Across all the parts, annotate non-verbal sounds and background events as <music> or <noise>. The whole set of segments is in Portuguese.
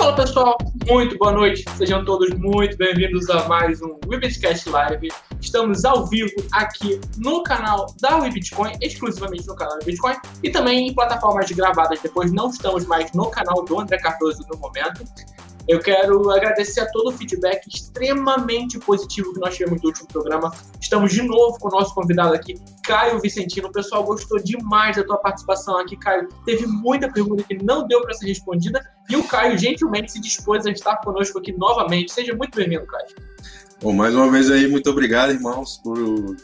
Fala pessoal, muito boa noite, sejam todos muito bem-vindos a mais um Webcast Live. Estamos ao vivo aqui no canal da Webitcoin, exclusivamente no canal da Bitcoin, e também em plataformas gravadas depois. Não estamos mais no canal do André Cardoso no momento. Eu quero agradecer a todo o feedback extremamente positivo que nós tivemos do último programa. Estamos de novo com o nosso convidado aqui, Caio Vicentino. O pessoal gostou demais da tua participação aqui, Caio. Teve muita pergunta que não deu para ser respondida e o Caio gentilmente se dispôs a estar conosco aqui novamente. Seja muito bem-vindo, Caio. Bom, mais uma vez aí, muito obrigado, irmãos, por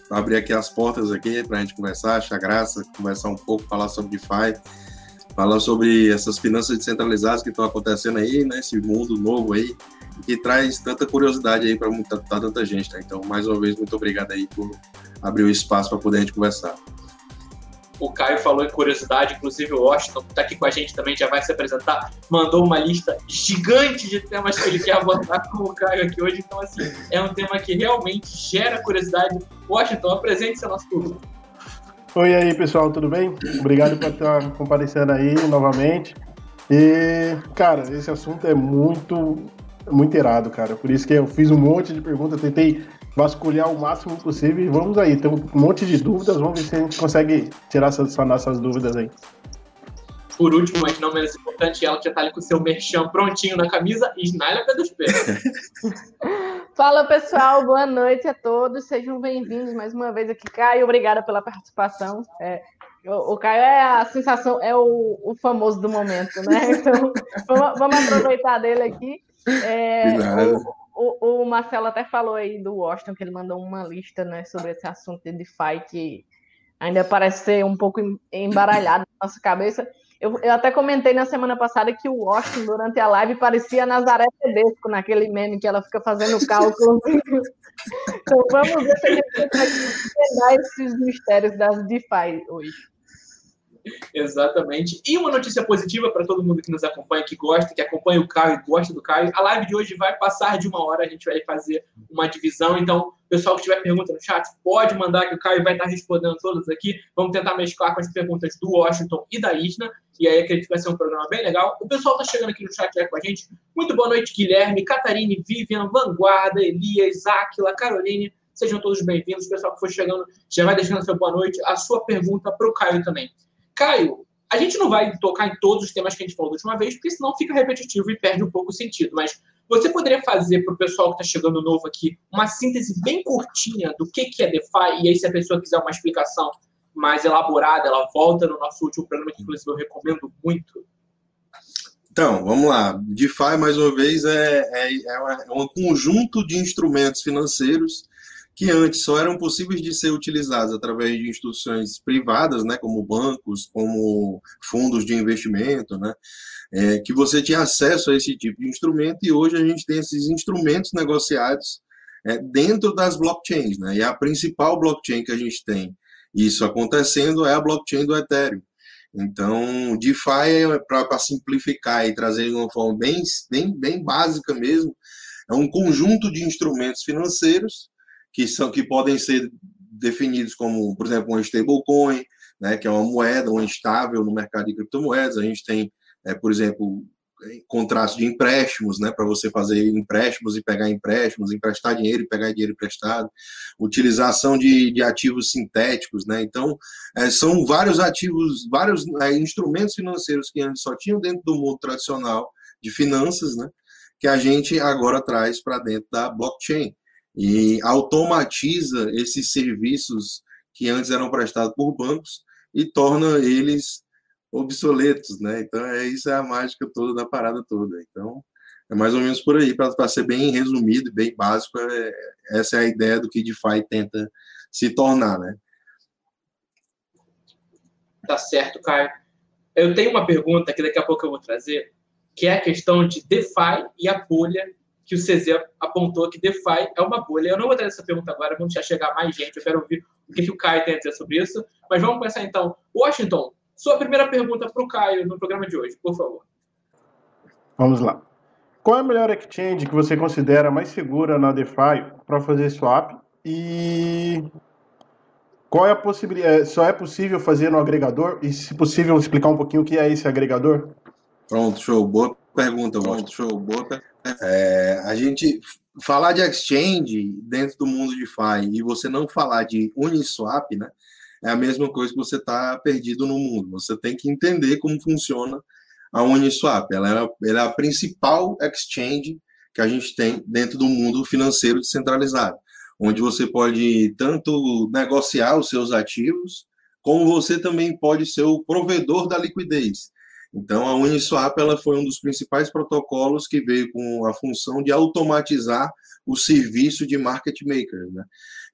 abrir aqui as portas aqui para a gente conversar, achar graça, conversar um pouco, falar sobre DeFi falar sobre essas finanças descentralizadas que estão acontecendo aí, né? Esse mundo novo aí, que traz tanta curiosidade aí para tanta gente, tá? Então, mais uma vez, muito obrigado aí por abrir o espaço para poder a gente conversar. O Caio falou em curiosidade, inclusive o Washington, que está aqui com a gente também, já vai se apresentar, mandou uma lista gigante de temas que ele quer abordar com o Caio aqui hoje. Então, assim, é um tema que realmente gera curiosidade. Washington, apresente-se ao nosso público. Oi aí, pessoal, tudo bem? Obrigado por estar comparecendo aí novamente. E, cara, esse assunto é muito, muito irado, cara. Por isso que eu fiz um monte de perguntas, tentei vasculhar o máximo possível e vamos aí. Tem um monte de dúvidas, vamos ver se a gente consegue tirar essas, nossas dúvidas aí. Por último, mas não menos importante, ela já tá ali com o seu merchan prontinho na camisa e dos <laughs> pés. Fala pessoal, boa noite a todos, sejam bem-vindos mais uma vez aqui, Caio. Obrigada pela participação. É, o, o, Caio é a sensação, é o, o famoso do momento, né? <laughs> Então vamos, vamos aproveitar dele aqui. É, o, o, o, Marcelo até falou aí do Washington, que ele mandou uma lista né, sobre esse assunto de DeFi que ainda parece ser um pouco embaralhado na nossa cabeça. Eu, eu, até comentei na semana passada que o Washington, durante a live, parecia Nazaré Tedesco, naquele meme que ela fica fazendo cálculo. <laughs> então vamos ver se a gente entender esses mistérios das DeFi hoje. Exatamente. E uma notícia positiva para todo mundo que nos acompanha, que gosta, que acompanha o Caio e gosta do Caio. A live de hoje vai passar de uma hora, a gente vai fazer uma divisão. Então, pessoal que tiver pergunta no chat, pode mandar que o Caio vai estar respondendo todas aqui. Vamos tentar mesclar com as perguntas do Washington e da Isna. E aí acredito que vai ser um programa bem legal. O pessoal está chegando aqui no chat já com a gente. Muito boa noite, Guilherme, Catarine, Vivian, Vanguarda, Elias, Áquila, Caroline. Sejam todos bem-vindos. O pessoal que for chegando já vai deixando seu boa noite. A sua pergunta para o Caio também. Caio, a gente não vai tocar em todos os temas que a gente falou da última vez, porque senão fica repetitivo e perde um pouco o sentido. Mas você poderia fazer para o pessoal que está chegando novo aqui uma síntese bem curtinha do que, que é DeFi? E aí, se a pessoa quiser uma explicação mais elaborada, ela volta no nosso último programa, que inclusive eu recomendo muito. Então, vamos lá. DeFi, mais uma vez, é, é, é um conjunto de instrumentos financeiros que antes só eram possíveis de ser utilizados através de instituições privadas, né, como bancos, como fundos de investimento, né, é, que você tinha acesso a esse tipo de instrumento e hoje a gente tem esses instrumentos negociados é, dentro das blockchains, né, e a principal blockchain que a gente tem isso acontecendo é a blockchain do Ethereum. Então, DeFi, é para simplificar e trazer de uma forma bem, bem, bem básica mesmo, é um conjunto de instrumentos financeiros que são que podem ser definidos como, por exemplo, uma stablecoin, né, que é uma moeda, um estável no mercado de criptomoedas. A gente tem, é, por exemplo, contratos de empréstimos, né, para você fazer empréstimos e pegar empréstimos, emprestar dinheiro e pegar dinheiro emprestado, utilização de, de ativos sintéticos, né, então é, são vários ativos, vários é, instrumentos financeiros que antes só tinham dentro do mundo tradicional de finanças, né, que a gente agora traz para dentro da blockchain e automatiza esses serviços que antes eram prestados por bancos e torna eles obsoletos, né? Então é isso é a mágica toda da parada toda. Então é mais ou menos por aí para ser bem resumido, bem básico. É, essa é a ideia do que DeFi tenta se tornar, né? Tá certo, Caio. Eu tenho uma pergunta que daqui a pouco eu vou trazer, que é a questão de DeFi e a bolha que o CZ apontou que DeFi é uma bolha. Eu não vou trazer essa pergunta agora, vamos deixar chegar mais gente, eu quero ouvir o que, que o Caio tem a dizer sobre isso. Mas vamos começar então. Washington, sua primeira pergunta para o Caio no programa de hoje, por favor. Vamos lá. Qual é a melhor exchange que você considera mais segura na DeFi para fazer swap? E qual é a possibilidade? É, só é possível fazer no agregador? E, se possível, explicar um pouquinho o que é esse agregador? Pronto, show. Boa pergunta, Washington. Show, boa. É, a gente falar de exchange dentro do mundo de FI e você não falar de Uniswap, né? É a mesma coisa que você está perdido no mundo. Você tem que entender como funciona a Uniswap. Ela ela é a principal exchange que a gente tem dentro do mundo financeiro descentralizado, onde você pode tanto negociar os seus ativos, como você também pode ser o provedor da liquidez. Então, a Uniswap ela foi um dos principais protocolos que veio com a função de automatizar o serviço de market maker. Né?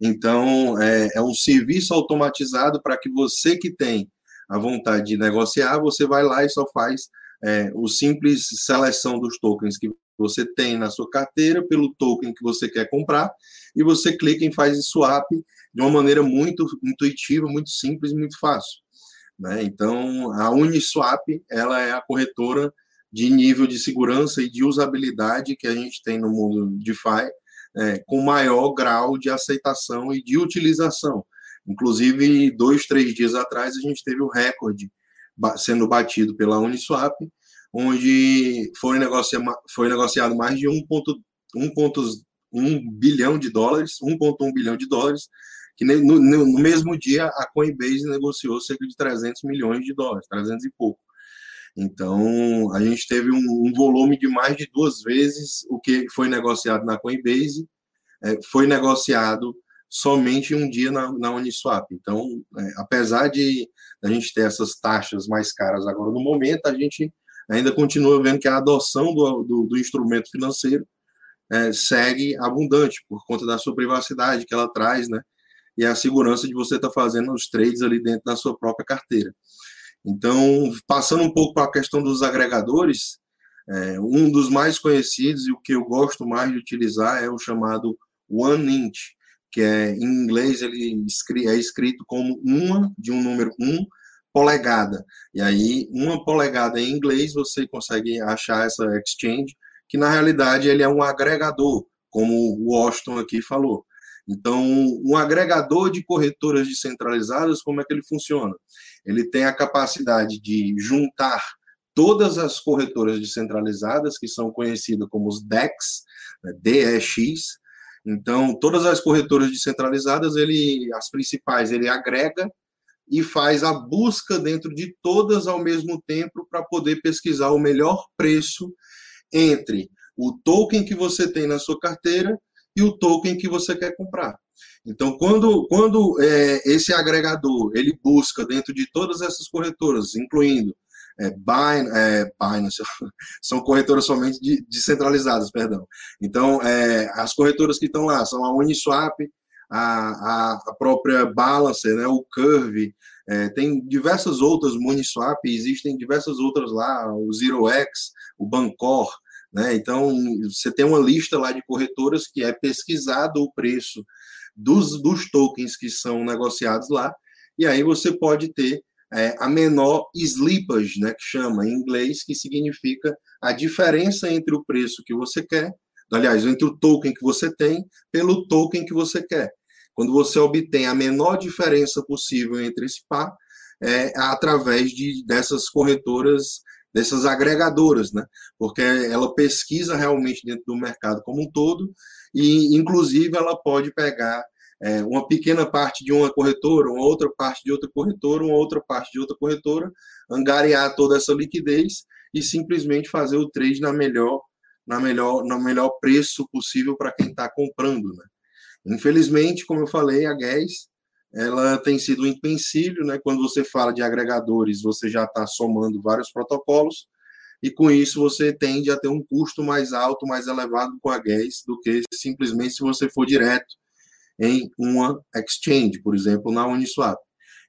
Então, é, é um serviço automatizado para que você que tem a vontade de negociar, você vai lá e só faz é, o simples seleção dos tokens que você tem na sua carteira pelo token que você quer comprar e você clica em faz swap de uma maneira muito intuitiva, muito simples, muito fácil. Né? Então, a Uniswap ela é a corretora de nível de segurança e de usabilidade que a gente tem no mundo DeFi, é, com maior grau de aceitação e de utilização. Inclusive, dois, três dias atrás, a gente teve o recorde sendo batido pela Uniswap, onde foi, negocia, foi negociado mais de 1,1 bilhão de dólares, 1,1 bilhão de dólares, que no, no, mesmo dia a Coinbase negociou cerca de 300 milhões de dólares, 300 e pouco. Então, a gente teve um, um volume de mais de duas vezes o que foi negociado na Coinbase, é, foi negociado somente um dia na, na Uniswap. Então, é, apesar de a gente ter essas taxas mais caras agora no momento, a gente ainda continua vendo que a adoção do, do, do instrumento financeiro é, segue abundante por conta da sua privacidade que ela traz, né? e a segurança de você estar tá fazendo os trades ali dentro da sua própria carteira. Então, passando um pouco para a questão dos agregadores, é, um dos mais conhecidos e o que eu gosto mais de utilizar é o chamado One Inch, que é em inglês ele é escrito como uma de um número um polegada. E aí, uma polegada em inglês, você consegue achar essa exchange, que na realidade ele é um agregador, como o Washington aqui falou. Então, um agregador de corretoras descentralizadas, como é que ele funciona? Ele tem a capacidade de juntar todas as corretoras descentralizadas, que são conhecidas como os DEX, né, DEX. Então, todas as corretoras descentralizadas, ele, as principais, ele agrega e faz a busca dentro de todas ao mesmo tempo para poder pesquisar o melhor preço entre o token que você tem na sua carteira e o token que você quer comprar. Então, quando, quando é, esse agregador ele busca dentro de todas essas corretoras, incluindo é, Binance, é, Binance <laughs> são corretoras somente de, descentralizadas, perdão. Então, é, as corretoras que estão lá são a Uniswap, a, a, a própria Balancer, né, o Curve, é, tem diversas outras, Uniswap, existem diversas outras lá, o ZeroX, o Bancor, né? Então, você tem uma lista lá de corretoras que é pesquisado o preço dos, dos tokens que são negociados lá, e aí você pode ter é, a menor slippage, né, que chama em inglês, que significa a diferença entre o preço que você quer, aliás, entre o token que você tem pelo token que você quer. Quando você obtém a menor diferença possível entre esse par, é através de, dessas corretoras dessas agregadoras, né? Porque ela pesquisa realmente dentro do mercado como um todo e, inclusive, ela pode pegar é, uma pequena parte de uma corretora, uma outra parte de outra corretora, uma outra parte de outra corretora, angariar toda essa liquidez e simplesmente fazer o trade na melhor, na melhor, no melhor preço possível para quem está comprando, né? Infelizmente, como eu falei, a Guess ela tem sido um empecilho, né? Quando você fala de agregadores, você já está somando vários protocolos, e com isso você tende a ter um custo mais alto, mais elevado com a Gas do que simplesmente se você for direto em uma exchange, por exemplo, na Uniswap.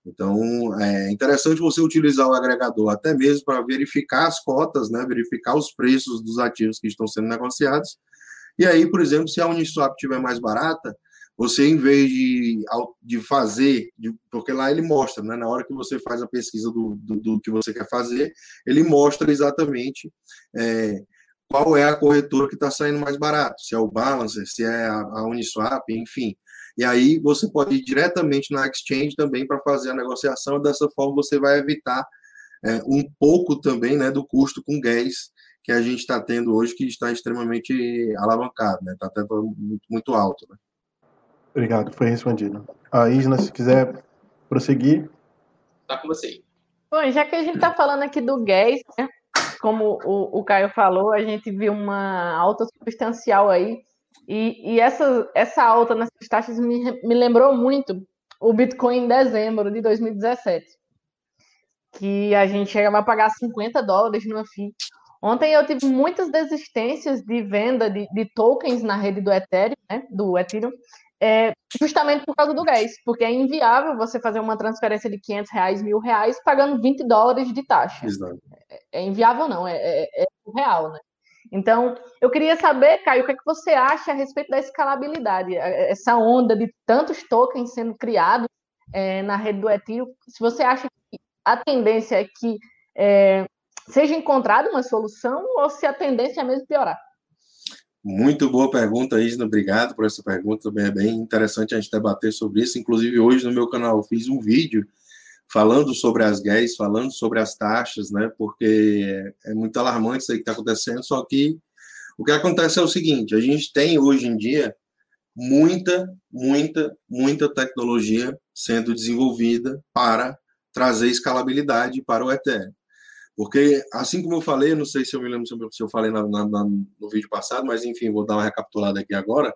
Então, é interessante você utilizar o agregador até mesmo para verificar as cotas, né, verificar os preços dos ativos que estão sendo negociados. E aí, por exemplo, se a Uniswap estiver mais barata, você, em vez de, de fazer, de, porque lá ele mostra, né, na hora que você faz a pesquisa do, do, do que você quer fazer, ele mostra exatamente é, qual é a corretora que está saindo mais barato, se é o Balancer, se é a, a Uniswap, enfim. E aí você pode ir diretamente na exchange também para fazer a negociação, dessa forma você vai evitar é, um pouco também né, do custo com gás que a gente está tendo hoje, que está extremamente alavancado, né? Está até muito, muito alto. Né? Obrigado, foi respondido. A Isna, se quiser prosseguir. Está com você. Bom, já que a gente está falando aqui do gás, né? como o, o Caio falou, a gente viu uma alta substancial aí, e, e essa, essa alta nessas taxas me, me lembrou muito o Bitcoin em dezembro de 2017, que a gente chegava a pagar 50 dólares no FII. Ontem eu tive muitas desistências de venda de, de tokens na rede do Ethereum, né, do Ethereum, é, justamente por causa do gás, porque é inviável você fazer uma transferência de 500 reais, mil reais, pagando 20 dólares de taxa. É, é, inviável não, é, é, é real, né? Então, eu queria saber, Caio, o que, é que você acha a respeito da escalabilidade, essa onda de tantos tokens sendo criados é, na rede do Ethereum, se você acha que a tendência é que é, seja encontrada uma solução ou se a tendência é mesmo piorar? Muito boa pergunta, Isna. Obrigado por essa pergunta. Também é bem interessante a gente debater sobre isso. Inclusive, hoje no meu canal eu fiz um vídeo falando sobre as GAs, falando sobre as taxas, né? Porque é muito alarmante isso aí que está acontecendo. Só que o que acontece é o seguinte: a gente tem hoje em dia muita, muita, muita tecnologia sendo desenvolvida para trazer escalabilidade para o Ethereum. Porque, assim como eu falei, não sei se eu me lembro se eu falei na, na, na, no vídeo passado, mas enfim, vou dar uma recapitulada aqui agora.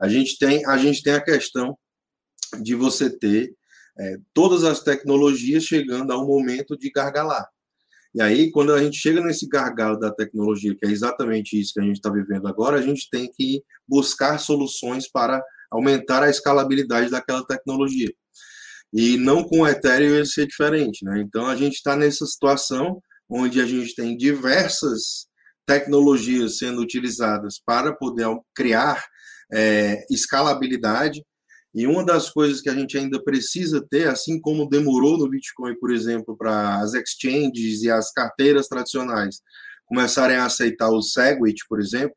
A gente tem a, gente tem a questão de você ter é, todas as tecnologias chegando a um momento de gargalar. E aí, quando a gente chega nesse gargalo da tecnologia, que é exatamente isso que a gente está vivendo agora, a gente tem que buscar soluções para aumentar a escalabilidade daquela tecnologia. E não com o Ethereum ele ser diferente, né? Então a gente está nessa situação onde a gente tem diversas tecnologias sendo utilizadas para poder criar é, escalabilidade. E uma das coisas que a gente ainda precisa ter, assim como demorou no Bitcoin, por exemplo, para as exchanges e as carteiras tradicionais começarem a aceitar o Segwit, por exemplo,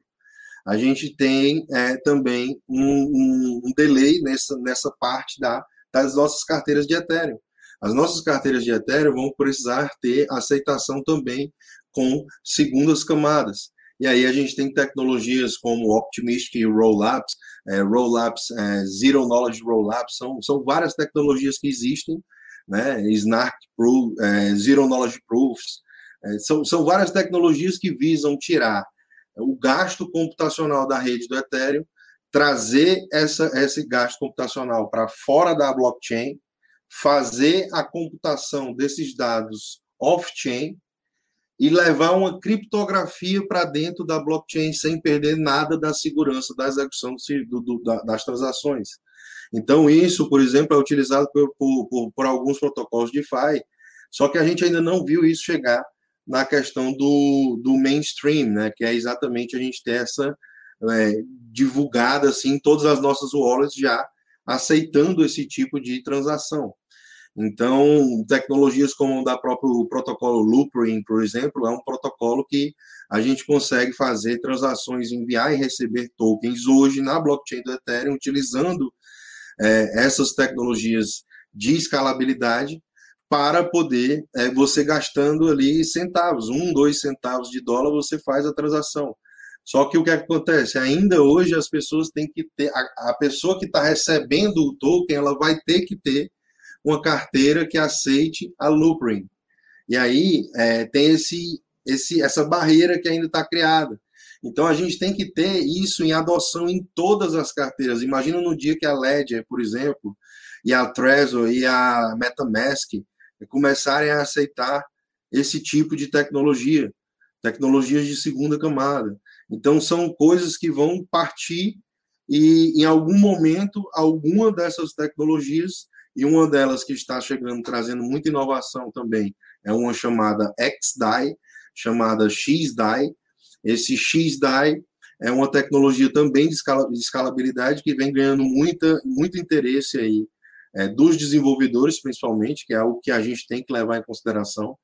a gente tem é, também um, um, um, delay nessa, nessa parte da, das nossas carteiras de Ethereum. As nossas carteiras de Ethereum vão precisar ter aceitação também com segundas camadas. E aí a gente tem tecnologias como Optimistic Rollups, é, Rollups, é, Zero Knowledge Rollups, são, são várias tecnologias que existem, né? Snark Proof, é, Zero Knowledge Proofs, é, são, são várias tecnologias que visam tirar o gasto computacional da rede do Ethereum, trazer essa, esse gasto computacional para fora da blockchain, fazer a computação desses dados off-chain e levar uma criptografia para dentro da blockchain sem perder nada da segurança da execução do, do, das transações. Então, isso, por exemplo, é utilizado por, por, por, alguns protocolos de DeFi, só que a gente ainda não viu isso chegar na questão do, do mainstream, né, que é exatamente a gente ter essa é, divulgada assim, todas as nossas wallets já aceitando esse tipo de transação. Então, tecnologias como o da próprio protocolo Loopring, por exemplo, é um protocolo que a gente consegue fazer transações, enviar e receber tokens hoje na blockchain do Ethereum, utilizando é, essas tecnologias de escalabilidade para poder, é, você gastando ali centavos, um, dois centavos de dólar, você faz a transação. Só que o que acontece? Ainda hoje as pessoas têm que ter, a, a pessoa que está recebendo o token, ela vai ter que ter uma carteira que aceite a Loopring. E aí é, tem esse, esse, essa barreira que ainda está criada. Então a gente tem que ter isso em adoção em todas as carteiras. Imagina no dia que a Ledger, por exemplo, e a Trezor e a MetaMask começarem a aceitar esse tipo de tecnologia, tecnologias de segunda camada. Então são coisas que vão partir e em algum momento alguma dessas tecnologias e uma delas que está chegando, trazendo muita inovação também, é uma chamada XDAI, chamada XDAI. Esse XDAI é uma tecnologia também de, escalabilidade que vem ganhando muita, muito interesse aí é, dos desenvolvedores, principalmente, que é algo que a gente tem que levar em consideração,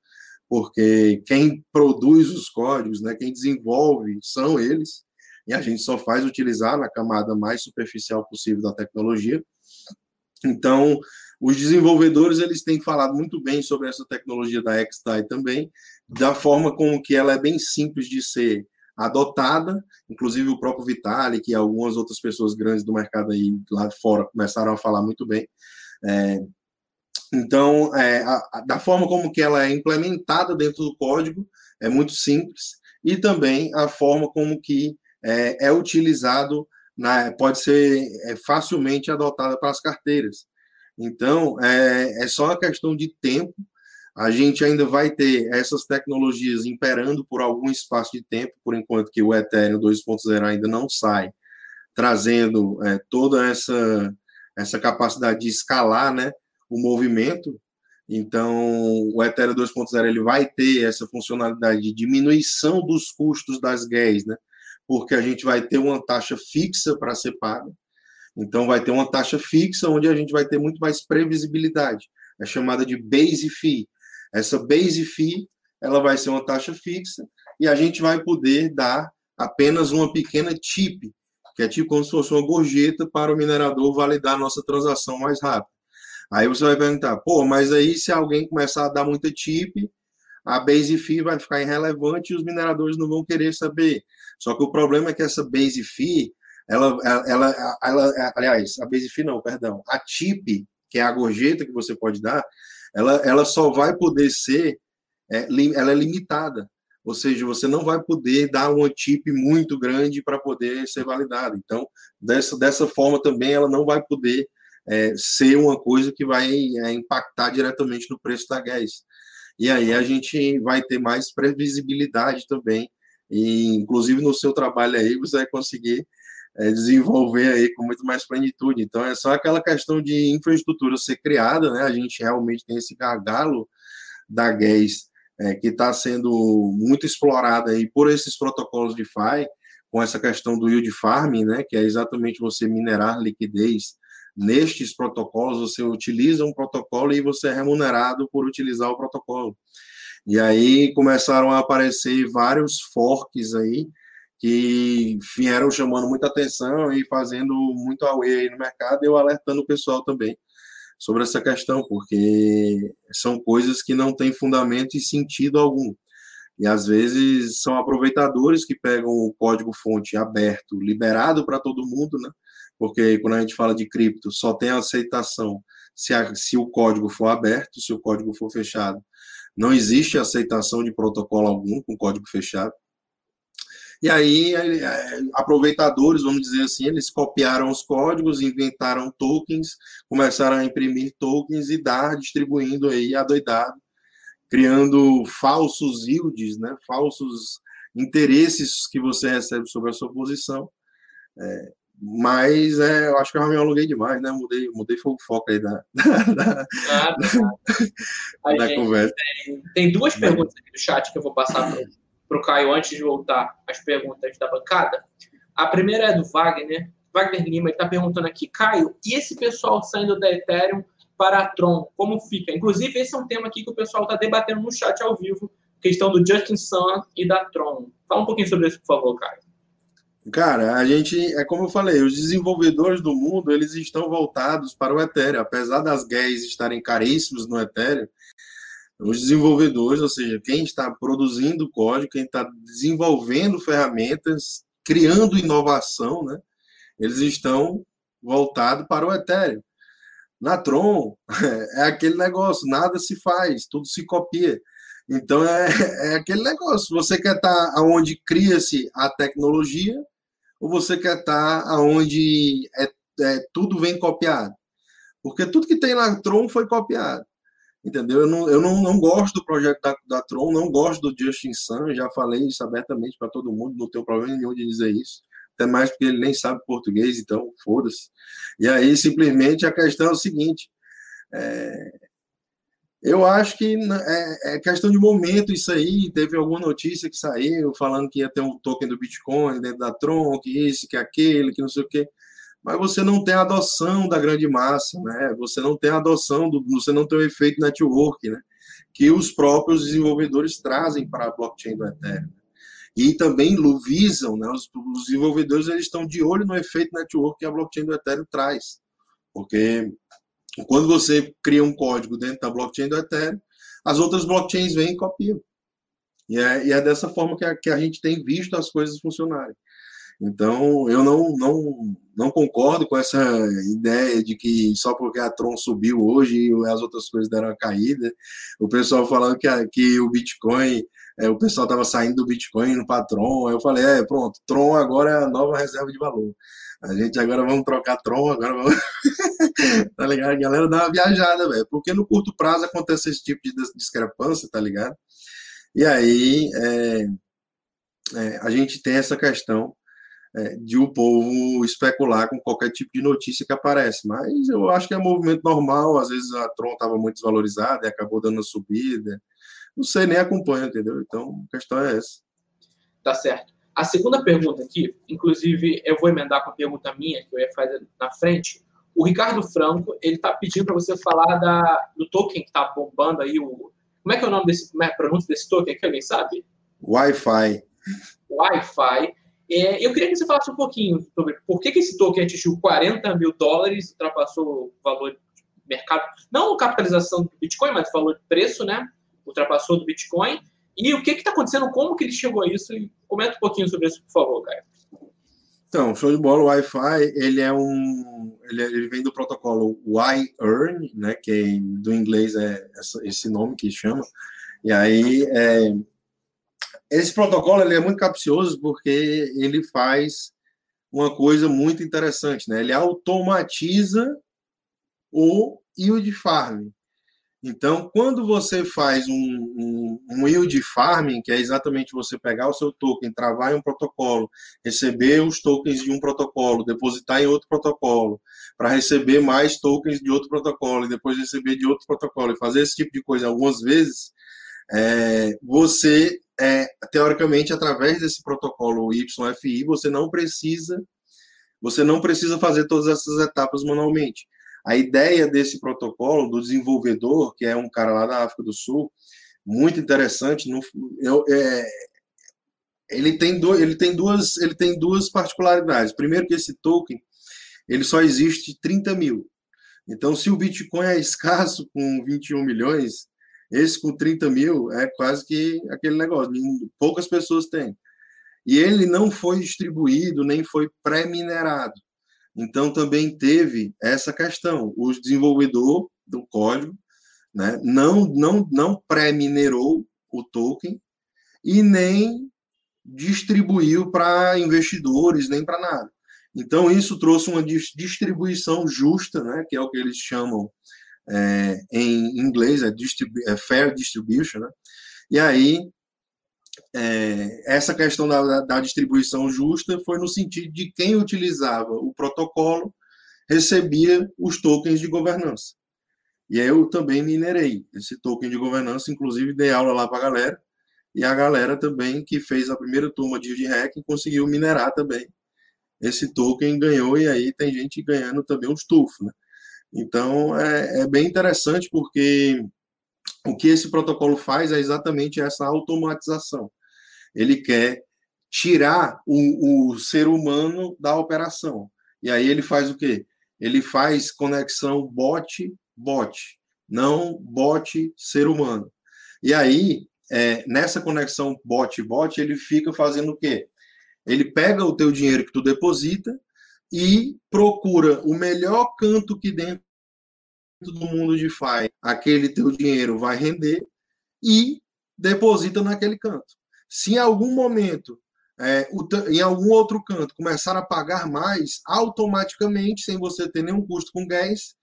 porque quem produz os códigos, né, quem desenvolve, são eles, e a gente só faz utilizar na camada mais superficial possível da tecnologia. Então, os desenvolvedores eles têm falado muito bem sobre essa tecnologia da XDAI também, da forma como que ela é bem simples de ser adotada, inclusive o próprio Vitalik e algumas outras pessoas grandes do mercado aí lá de fora começaram a falar muito bem. É, então, é, a, a, da forma como que ela é implementada dentro do código é muito simples e também a forma como que é, é utilizado na, pode ser é, facilmente adotada para as carteiras. Então, é, é só uma questão de tempo a gente ainda vai ter essas tecnologias imperando por algum espaço de tempo, por enquanto que o Ethereum 2.0 ainda não sai, trazendo é, toda essa, essa capacidade de escalar né, o movimento. Então, o Ethereum 2.0 ele vai ter essa funcionalidade de diminuição dos custos das gas, né? Porque a gente vai ter uma taxa fixa para ser paga. Então, vai ter uma taxa fixa onde a gente vai ter muito mais previsibilidade. É chamada de base fee. Essa base fee, ela vai ser uma taxa fixa e a gente vai poder dar apenas uma pequena tip, que é tipo como se fosse uma gorjeta para o minerador validar a nossa transação mais rápido. Aí você vai perguntar, pô, mas aí se alguém começar a dar muita tip, a base fee vai ficar irrelevante e os mineradores não vão querer saber. Só que o problema é que essa base fee, ela, ela, ela, ela aliás, a base fee não, perdão, a tip, que é a gorjeta que você pode dar, ela, ela só vai poder ser, é, ela é limitada. Ou seja, você não vai poder dar uma tip muito grande para poder ser validada. Então, dessa, dessa forma também, ela não vai poder é, ser uma coisa que vai é, impactar diretamente no preço da gás. E aí a gente vai ter mais previsibilidade também. E, inclusive, no seu trabalho aí, você vai conseguir é, desenvolver aí com muito mais plenitude. Então, é só aquela questão de infraestrutura ser criada, né? A gente realmente tem esse gargalo da GAS é, que está sendo muito explorado aí por esses protocolos de FI, com essa questão do yield farming, né? Que é exatamente você minerar liquidez nestes protocolos, você utiliza um protocolo e você é remunerado por utilizar o protocolo. E aí começaram a aparecer vários forks aí, que vieram chamando muita atenção e fazendo muito away no mercado, e eu alertando o pessoal também sobre essa questão, porque são coisas que não têm fundamento e sentido algum. E às vezes são aproveitadores que pegam o código-fonte aberto, liberado para todo mundo, né? Porque quando a gente fala de cripto, só tem aceitação se, a, se o código for aberto, se o código for fechado. Não existe aceitação de protocolo algum com código fechado. E aí, é, aproveitadores, vamos dizer assim, eles copiaram os códigos, inventaram tokens, começaram a imprimir tokens e dar, distribuindo aí adoidado, criando falsos yields, né, falsos interesses que você recebe sobre a sua posição. É, mas é, eu acho que eu já me alonguei demais, né? Mudei, mudei o foco aí da, <laughs> da, da, da conversa. Tem, tem, duas perguntas aqui do chat que eu vou passar para para o Caio antes de voltar às perguntas da bancada. A primeira é do Wagner. Wagner Lima está perguntando aqui, Caio, e esse pessoal saindo da Ethereum para a Tron, como fica? Inclusive, esse é um tema aqui que o pessoal está debatendo no chat ao vivo, questão do Justin Sun e da Tron. Fala um pouquinho sobre isso, por favor, Caio. Cara, a gente, é como eu falei, os desenvolvedores do mundo, eles estão voltados para o Ethereum. Apesar das gas estarem caríssimos no Ethereum, os desenvolvedores, ou seja, quem está produzindo código, quem está desenvolvendo ferramentas, criando inovação, né? Eles estão voltados para o Ethereum. Na Tron, <laughs> é aquele negócio, nada se faz, tudo se copia. Então, é, é aquele negócio, você quer estar onde cria-se a tecnologia, ou você quer estar tá onde é, é, tudo vem copiado? Porque tudo que tem na Tron foi copiado entendeu? Eu não, eu não, não gosto do projeto da, da Tron, não gosto do Justin Sun, já falei isso abertamente para todo mundo, não tenho problema nenhum de dizer isso, até mais porque ele nem sabe português, então foda-se. E aí, simplesmente, a questão é o seguinte, é, eu acho que é, é, questão de momento isso aí, teve alguma notícia que saiu falando que ia ter um token do Bitcoin dentro da Tron, que isso, que aquele, que não sei o quê mas você não tem a adoção da grande massa, né? Você não tem a adoção do, você não tem o efeito network, né? Que os próprios desenvolvedores trazem para a blockchain do Ethereum. E também visam, né? Os, os desenvolvedores eles estão de olho no efeito network que a blockchain do Ethereum traz, porque quando você cria um código dentro da blockchain do Ethereum, as outras blockchains vêm e copiam. E é, e é dessa forma que a, que a gente tem visto as coisas funcionarem. Então, eu não, não, não concordo com essa ideia de que só porque a Tron subiu hoje e as outras coisas deram uma caída, o pessoal falando que, a, que o Bitcoin, é, o pessoal estava saindo do Bitcoin no Tron, eu falei, é, pronto, Tron agora é a nova reserva de valor. A gente agora vamos trocar Tron, agora vamos... <laughs> tá ligado? A galera dá uma viajada, velho, porque no curto prazo acontece esse tipo de discrepância, tá ligado? E aí, é, é, a gente tem essa questão é, de o povo especular com qualquer tipo de notícia que aparece. Mas eu acho que é um movimento normal, às vezes a Tron estava muito desvalorizada e acabou dando uma subida. Não sei, nem acompanho, entendeu? Então, a questão é essa. Tá certo. A segunda pergunta aqui, inclusive, eu vou emendar com a pergunta minha, que eu ia fazer na frente. O Ricardo Franco, ele está pedindo para você falar da, do token que está bombando aí, o... Como é que é o nome desse, como é a pronúncia desse token aqui, alguém sabe? Wi-Fi. Wi-Fi é, eu queria que você falasse um pouquinho sobre por que, que esse token atingiu 40 mil dólares, ultrapassou o valor de mercado, não a capitalização do Bitcoin, mas o valor de preço, né? Ultrapassou do Bitcoin. E o que está acontecendo, como que ele chegou a isso? E comenta um pouquinho sobre isso, por favor, Caio. Então, show de bola, o Wi-Fi, ele é um, ele, é, ele vem do protocolo Y-Earn, né, que do inglês é essa, esse nome que chama, e aí é, esse protocolo ele é muito capcioso porque ele faz uma coisa muito interessante, né? Ele automatiza o yield farming. Então, quando você faz um, um, um yield farming, que é exatamente você pegar o seu token, travar em um protocolo, receber os tokens de um protocolo, depositar em outro protocolo, para receber mais tokens de outro protocolo, e depois receber de outro protocolo, e fazer esse tipo de coisa algumas vezes, é, você é, teoricamente, através desse protocolo YFI, você não precisa você não precisa fazer todas essas etapas manualmente. A ideia desse protocolo do desenvolvedor, que é um cara lá da África do Sul, muito interessante, no, eu, é, ele tem, do, ele tem duas ele tem duas particularidades. Primeiro que esse token ele só existe 30 mil. Então, se o Bitcoin é escasso com 21 milhões, esse com 30 mil é quase que aquele negócio, poucas pessoas têm. E ele não foi distribuído, nem foi pré-minerado. Então também teve essa questão. O desenvolvedor do código né, não, não, não pré-minerou o token e nem distribuiu para investidores, nem para nada. Então, isso trouxe uma distribuição justa, né, que é o que eles chamam é, em inglês, é, distribu é, fair distribution, né? E aí, é, essa questão da, da, distribuição justa foi no sentido de quem utilizava o protocolo recebia os tokens de governança. E aí eu também minerei esse token de governança, inclusive dei aula lá para a galera, e a galera também que fez a primeira turma de hacking conseguiu minerar também esse token, ganhou, e aí tem gente ganhando também os tufos, né? Então, é, é bem interessante porque o que esse protocolo faz é exatamente essa automatização. Ele quer tirar o, o ser humano da operação. E aí ele faz o quê? Ele faz conexão bot-bot, não bot-ser humano. E aí, é, nessa conexão bot-bot, ele fica fazendo o quê? Ele pega o teu dinheiro que tu deposita e procura o melhor canto que dentro do mundo de FI aquele teu dinheiro vai render e deposita naquele canto. Se em algum momento, é, em algum outro canto, começar a pagar mais, automaticamente, sem você ter nenhum custo com gás,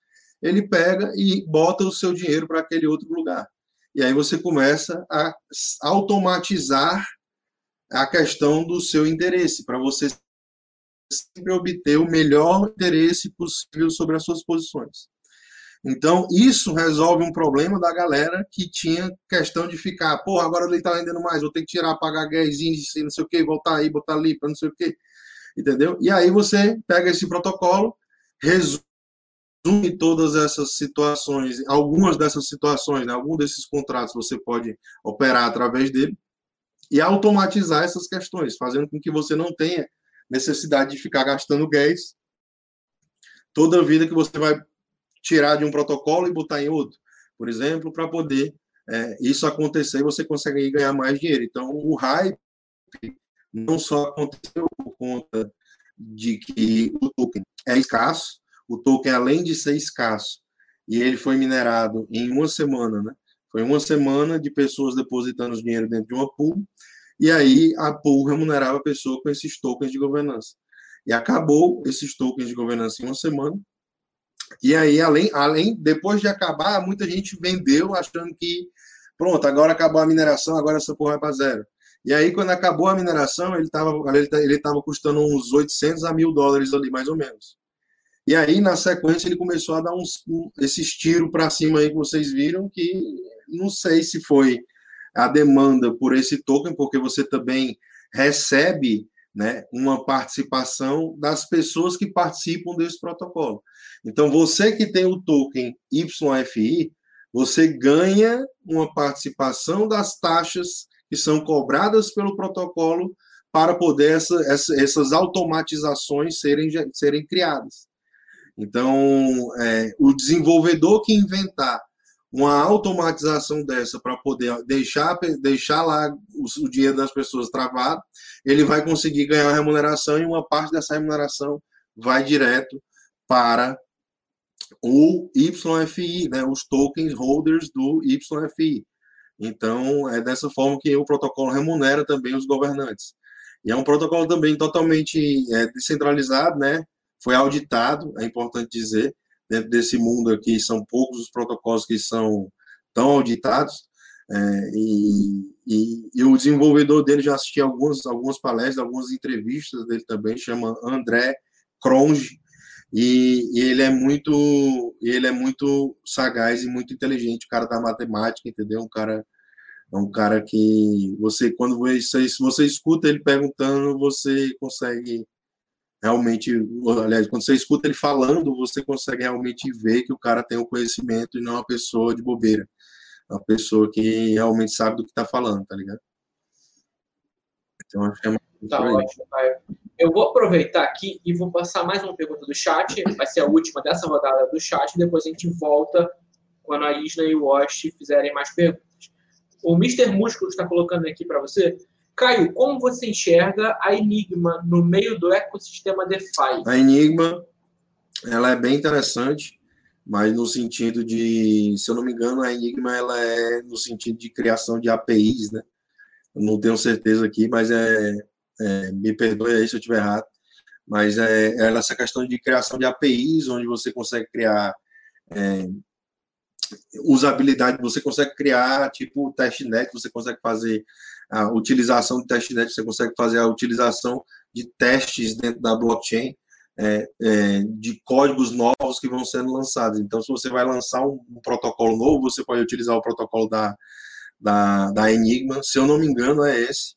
ele pega e bota o seu dinheiro para aquele outro lugar. E aí você começa a automatizar a questão do seu interesse, para você sempre obter o melhor interesse possível sobre as suas posições. Então, isso resolve um problema da galera que tinha questão de ficar, pô, agora ele está vendendo mais, vou ter que tirar, pagar gásinho, não sei o que, voltar aí, botar ali, para não sei o que, entendeu? E aí você pega esse protocolo, resume todas essas situações, algumas dessas situações, né, algum desses contratos você pode operar através dele e automatizar essas questões, fazendo com que você não tenha necessidade de ficar gastando gás toda a vida que você vai tirar de um protocolo e botar em outro, por exemplo, para poder é, isso acontecer, você consegue ganhar mais dinheiro. Então, o hype não só aconteceu por conta de que o token é escasso, o token, além de ser escasso, e ele foi minerado em uma semana, né? Foi uma semana de pessoas depositando dinheiro dentro de uma pool, e aí a pool remunerava a pessoa com esses tokens de governança. E acabou esses tokens de governança em uma semana. E aí, além, além depois de acabar, muita gente vendeu achando que, pronto, agora acabou a mineração, agora essa porra vai para zero. E aí, quando acabou a mineração, ele estava ele, ele tava custando uns 800 a mil dólares ali, mais ou menos. E aí, na sequência, ele começou a dar uns, um, esses tiros para cima aí que vocês viram, que não sei se foi a demanda por esse token, porque você também recebe né, uma participação das pessoas que participam desse protocolo. Então, você que tem o token YFI, você ganha uma participação das taxas que são cobradas pelo protocolo para poder essa, essa, essas automatizações serem, serem criadas. Então, é, o desenvolvedor que inventar uma automatização dessa para poder deixar, deixar lá o, o, dinheiro das pessoas travado, ele vai conseguir ganhar uma remuneração e uma parte dessa remuneração vai direto para o YFI, né, os tokens holders do YFI. Então, é dessa forma que o protocolo remunera também os governantes. E é um protocolo também totalmente é, descentralizado, né? Foi auditado, é importante dizer, dentro desse mundo aqui, são poucos os protocolos que são tão auditados. É, e, e, e, o desenvolvedor dele já assisti algumas, algumas palestras, algumas entrevistas dele também, chama André Cronge, e, e, ele é muito ele é muito sagaz e muito inteligente, o cara da matemática, entendeu? Um cara é um cara que você quando você, você escuta ele perguntando, você consegue realmente, aliás, quando você escuta ele falando, você consegue realmente ver que o cara tem o conhecimento e não é uma pessoa de bobeira. É uma pessoa que realmente sabe do que está falando, tá ligado? Então, acho que é Tá ótimo, Caio. Eu vou aproveitar aqui e vou passar mais uma pergunta do chat. Vai ser a última dessa rodada do chat. Depois a gente volta quando a Isna e o Wash fizerem mais perguntas. O Mr. Músculo está colocando aqui para você. Caio, como você enxerga a Enigma no meio do ecossistema DeFi? A Enigma, ela é bem interessante, mas no sentido de, se eu não me engano, a Enigma ela é no sentido de criação de APIs, né? Eu não tenho certeza aqui, mas é é, me perdoe aí se eu estiver errado, mas é, é, essa questão de criação de APIs, onde você consegue criar é, usabilidade, você consegue criar tipo testnet, você consegue fazer a utilização de testnet, você consegue fazer a utilização de testes dentro da blockchain, é, é, de códigos novos que vão sendo lançados. Então, se você vai lançar um, um protocolo novo, você pode utilizar o protocolo da, da, da Enigma, se eu não me engano, é esse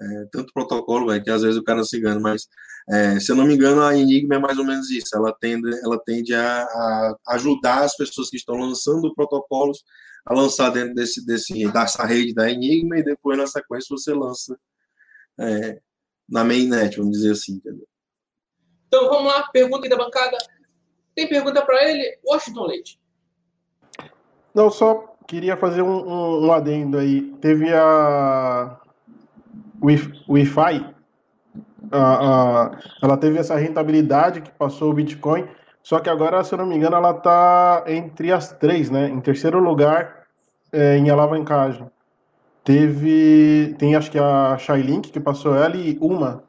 é, tanto protocolo, é, que às vezes o cara não se engana, mas é, se eu não me engano, a Enigma é mais ou menos isso. Ela tende, ela tende a, a ajudar as pessoas que estão lançando protocolos a lançar dentro desse, desse, dessa rede da Enigma e depois, na sequência, você lança é, na mainnet, vamos dizer assim, entendeu? Então, vamos lá, pergunta da bancada. Tem pergunta para ele? Washington Leite. Não, só queria fazer um, um, um adendo aí. Teve a Wi-Fi, ela teve essa rentabilidade que passou o Bitcoin, só que agora, se eu não me engano, ela está entre as três, né? Em terceiro lugar é, em alavancagem. Teve, tem acho que a Shailink que passou ela e uma.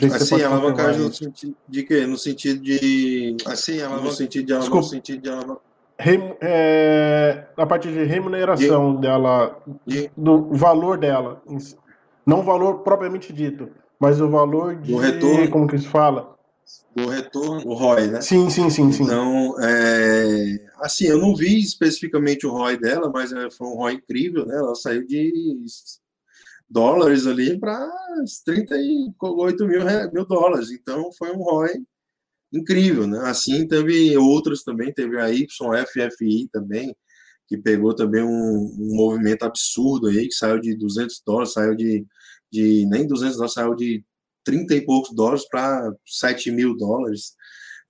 Assim, alavancagem no sentido de quê? No sentido de. Assim, alavanca... no sentido de alavancagem. No sentido de alavancagem. Rem, é, a parte de remuneração de, dela, de, do valor dela. Não o valor propriamente dito, mas o valor de. O retorno. Como que se fala? O retorno, o ROI, né? Sim, sim, sim, sim. Então, é, assim, eu não vi especificamente o ROI dela, mas é, foi um ROI incrível, né? Ela saiu de dólares ali para 38 mil, mil dólares. Então, foi um ROI incrível, né? Assim, teve outros também, teve a YFFI também, que pegou também um, um, movimento absurdo aí, que saiu de 200 dólares, saiu de, de nem 200 dólares, saiu de 30 e poucos dólares para 7 mil dólares.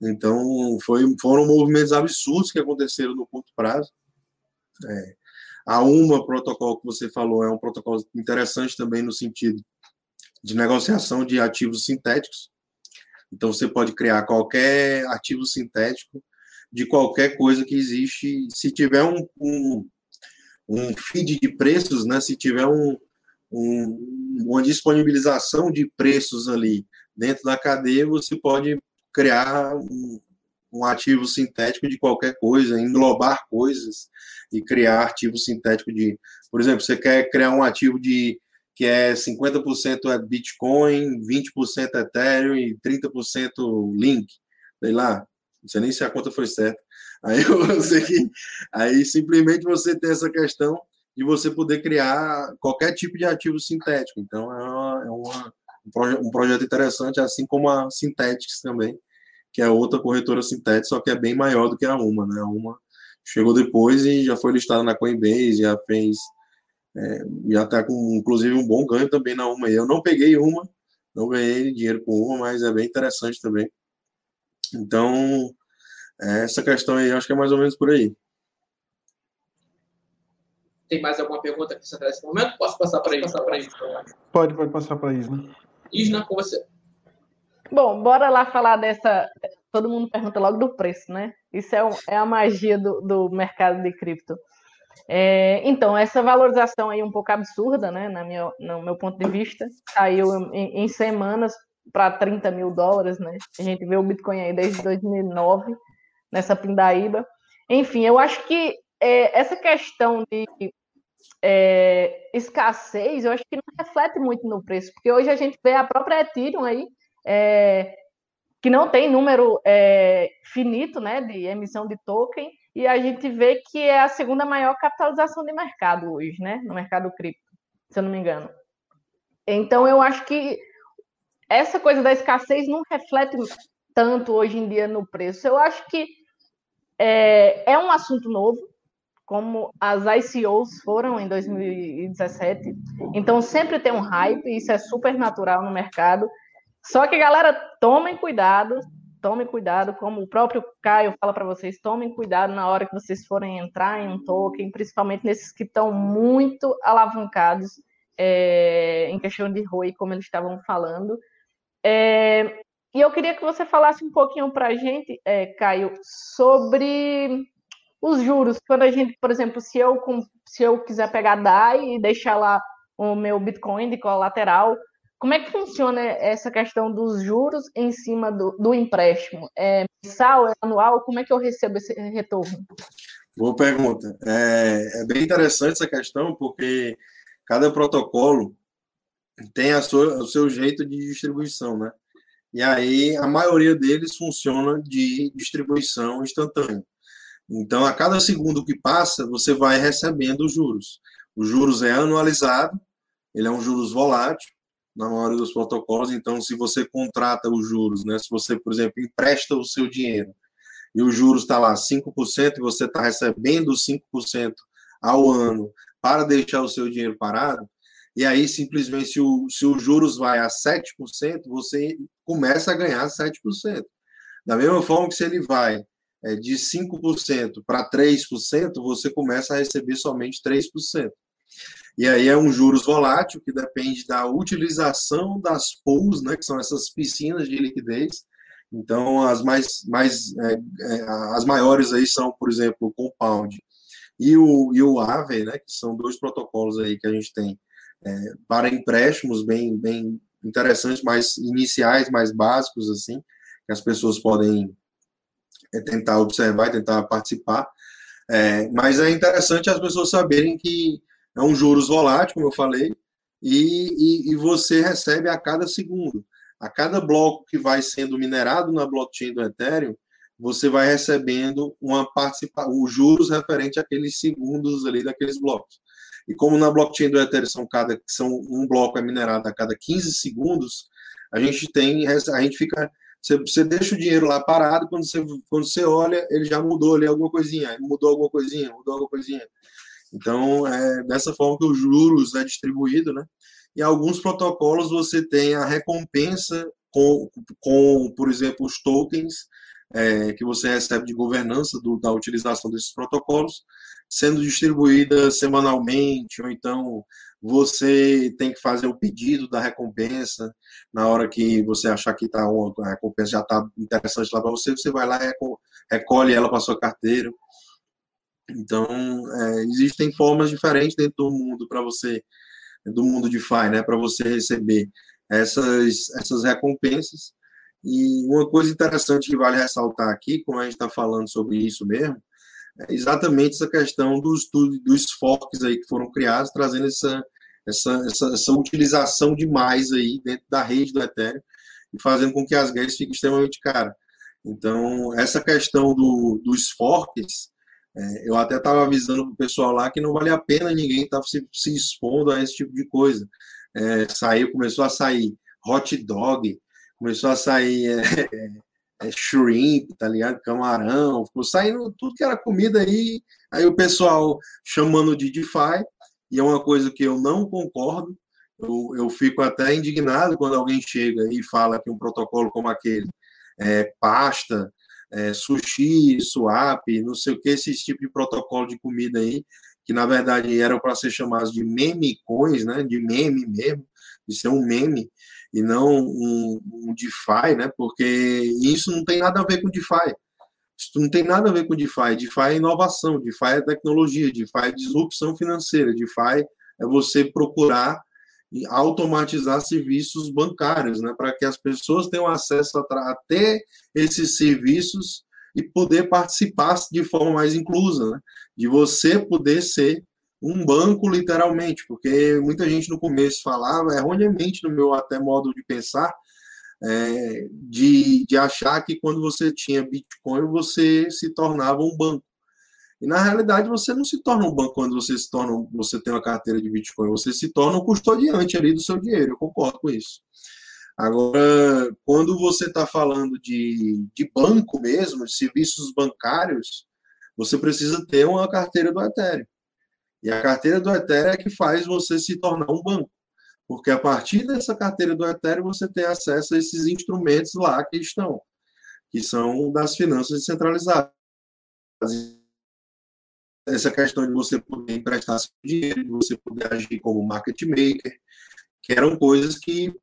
Então, foi, foram movimentos absurdos que aconteceram no curto prazo. É. A UMA protocolo que você falou é um protocolo interessante também no sentido de negociação de ativos sintéticos. Então você pode criar qualquer ativo sintético de qualquer coisa que existe. Se tiver um, um, um feed de preços, né? Se tiver um, um, uma disponibilização de preços ali dentro da cadeia, você pode criar um, um ativo sintético de qualquer coisa, englobar coisas e criar ativo sintético de, por exemplo, você quer criar um ativo de que é 50% é Bitcoin, 20% Ethereum e 30% Link, sei lá, não sei nem se a conta foi certa. Aí <laughs> você que aí simplesmente você tem essa questão de você poder criar qualquer tipo de ativo sintético. Então é, uma, é uma, um, proje um projeto interessante, assim como a Synthetics também, que é outra corretora sintética, só que é bem maior do que a Uma, né? A Uma chegou depois e já foi listada na Coinbase, já fez, é, já está com, inclusive, um bom ganho também na Uma. Eu não peguei uma, não ganhei dinheiro com uma, mas é bem interessante também. Então, é, essa questão aí, acho que é mais ou menos por aí. Tem mais alguma pergunta que você traz nesse momento? Posso passar para isso? Pode, pode passar para Isna. Isna, com você. Bom, bora lá falar dessa. Todo mundo pergunta logo do preço, né? Isso é, um, é a magia do, do mercado de cripto. É, então, essa valorização aí um pouco absurda, né? Na minha, no meu ponto de vista, saiu em, em semanas para 30 mil dólares, né? A gente vê o Bitcoin aí desde 2009, nessa pindaíba. Enfim, eu acho que é, essa questão de é, escassez, eu acho que não reflete muito no preço, porque hoje a gente vê a própria Ethereum aí é, que não tem número é, finito né, de emissão de token, e a gente vê que é a segunda maior capitalização de mercado hoje, né, no mercado cripto, se eu não me engano. Então, eu acho que essa coisa da escassez não reflete tanto hoje em dia no preço. Eu acho que é, é um assunto novo, como as ICOs foram em 2017. Então, sempre tem um hype, isso é super natural no mercado. Só que, galera, tomem cuidado, tomem cuidado, como o próprio Caio fala para vocês, tomem cuidado na hora que vocês forem entrar em um token, principalmente nesses que estão muito alavancados é, em questão de ROI, como eles estavam falando. É, e eu queria que você falasse um pouquinho para a gente, é, Caio, sobre os juros. Quando a gente, por exemplo, se eu, se eu quiser pegar DAI e deixar lá o meu Bitcoin de colateral, como é que funciona essa questão dos juros em cima do, do empréstimo? É mensal, é anual? Como é que eu recebo esse retorno? Boa pergunta. É, é bem interessante essa questão, porque cada protocolo tem a sua, o seu jeito de distribuição, né? E aí a maioria deles funciona de distribuição instantânea. Então, a cada segundo que passa, você vai recebendo os juros. Os juros é anualizado, ele é um juros volátil, na maioria dos protocolos. Então, se você contrata os juros, né? Se você, por exemplo, empresta o seu dinheiro e o juros está lá 5% e você está recebendo 5% ao ano para deixar o seu dinheiro parado, e aí simplesmente se o, se o juros vai a 7%, você começa a ganhar 7%. Da mesma forma que se ele vai é, de 5% para 3%, você começa a receber somente 3%. E aí é um juros volátil que depende da utilização das pools, né, que são essas piscinas de liquidez. Então, as mais, mais é, é, as maiores aí são, por exemplo, o Compound e o, e o Aave, né, que são dois protocolos aí que a gente tem é, para empréstimos bem, bem interessantes, mais iniciais, mais básicos, assim, que as pessoas podem é, tentar observar tentar participar. É, mas é interessante as pessoas saberem que é um juros volátil, como eu falei, e, e, e, você recebe a cada segundo. A cada bloco que vai sendo minerado na blockchain do Ethereum, você vai recebendo uma participação, os juros referente àqueles segundos ali daqueles blocos. E como na blockchain do Ethereum são cada são um bloco é minerado a cada 15 segundos, a gente tem a gente fica você, você deixa o dinheiro lá parado, quando você, quando você olha, ele já mudou ali alguma coisinha, mudou alguma coisinha, mudou alguma coisinha. Então, é dessa forma que os juros é distribuído, né? E alguns protocolos você tem a recompensa com, com por exemplo, os tokens é, que você recebe de governança do, da utilização desses protocolos. Sendo distribuída semanalmente, ou então você tem que fazer o pedido da recompensa na hora que você achar que tá, a recompensa já está interessante lá para você, você vai lá e recolhe ela para sua carteira. Então, é, existem formas diferentes dentro do mundo para você, do mundo de FI, né, para você receber essas, essas recompensas. E uma coisa interessante que vale ressaltar aqui, como a gente está falando sobre isso mesmo, exatamente essa questão dos, dos forks aí que foram criados, trazendo essa, essa, essa, essa utilização demais aí dentro da rede do Ethereum e fazendo com que as gas fiquem extremamente caras. Então, essa questão do, dos forks, é, eu até estava avisando para o pessoal lá que não vale a pena ninguém estar tá se, se, expondo a esse tipo de coisa. É, saiu, começou a sair hot dog, começou a sair é, é, shrimp, tá ligado? Camarão, ficou saindo tudo que era comida aí. Aí o pessoal chamando de DeFi, e é uma coisa que eu não concordo. Eu, eu fico até indignado quando alguém chega e fala que um protocolo como aquele é pasta, é, sushi, swap, não sei o que, esse tipo de protocolo de comida aí, que na verdade eram para ser chamados de meme coins, né, de meme mesmo, de ser um meme e não um, um DeFi, né, porque isso não tem nada a ver com DeFi. Isso não tem nada a ver com DeFi. DeFi é inovação, DeFi é tecnologia, DeFi é disrupção financeira, DeFi é você procurar automatizar serviços bancários, né, para que as pessoas tenham acesso a, a ter esses serviços e poder participar de forma mais inclusa, né, de você poder ser um banco literalmente, porque muita gente no começo falava erroneamente no meu até modo de pensar é, de, de achar que quando você tinha Bitcoin você se tornava um banco. E na realidade você não se torna um banco quando você se torna, você tem uma carteira de Bitcoin, você se torna um custodiante ali do seu dinheiro. Eu concordo com isso. Agora, quando você está falando de, de banco mesmo, de serviços bancários, você precisa ter uma carteira do Ethereum. E a carteira do Ethereum é que faz você se tornar um banco. Porque a partir dessa carteira do Ethereum você tem acesso a esses instrumentos lá que estão, que são das finanças descentralizadas essa questão de você poder emprestar seu dinheiro, de você poder agir como market maker, que eram coisas que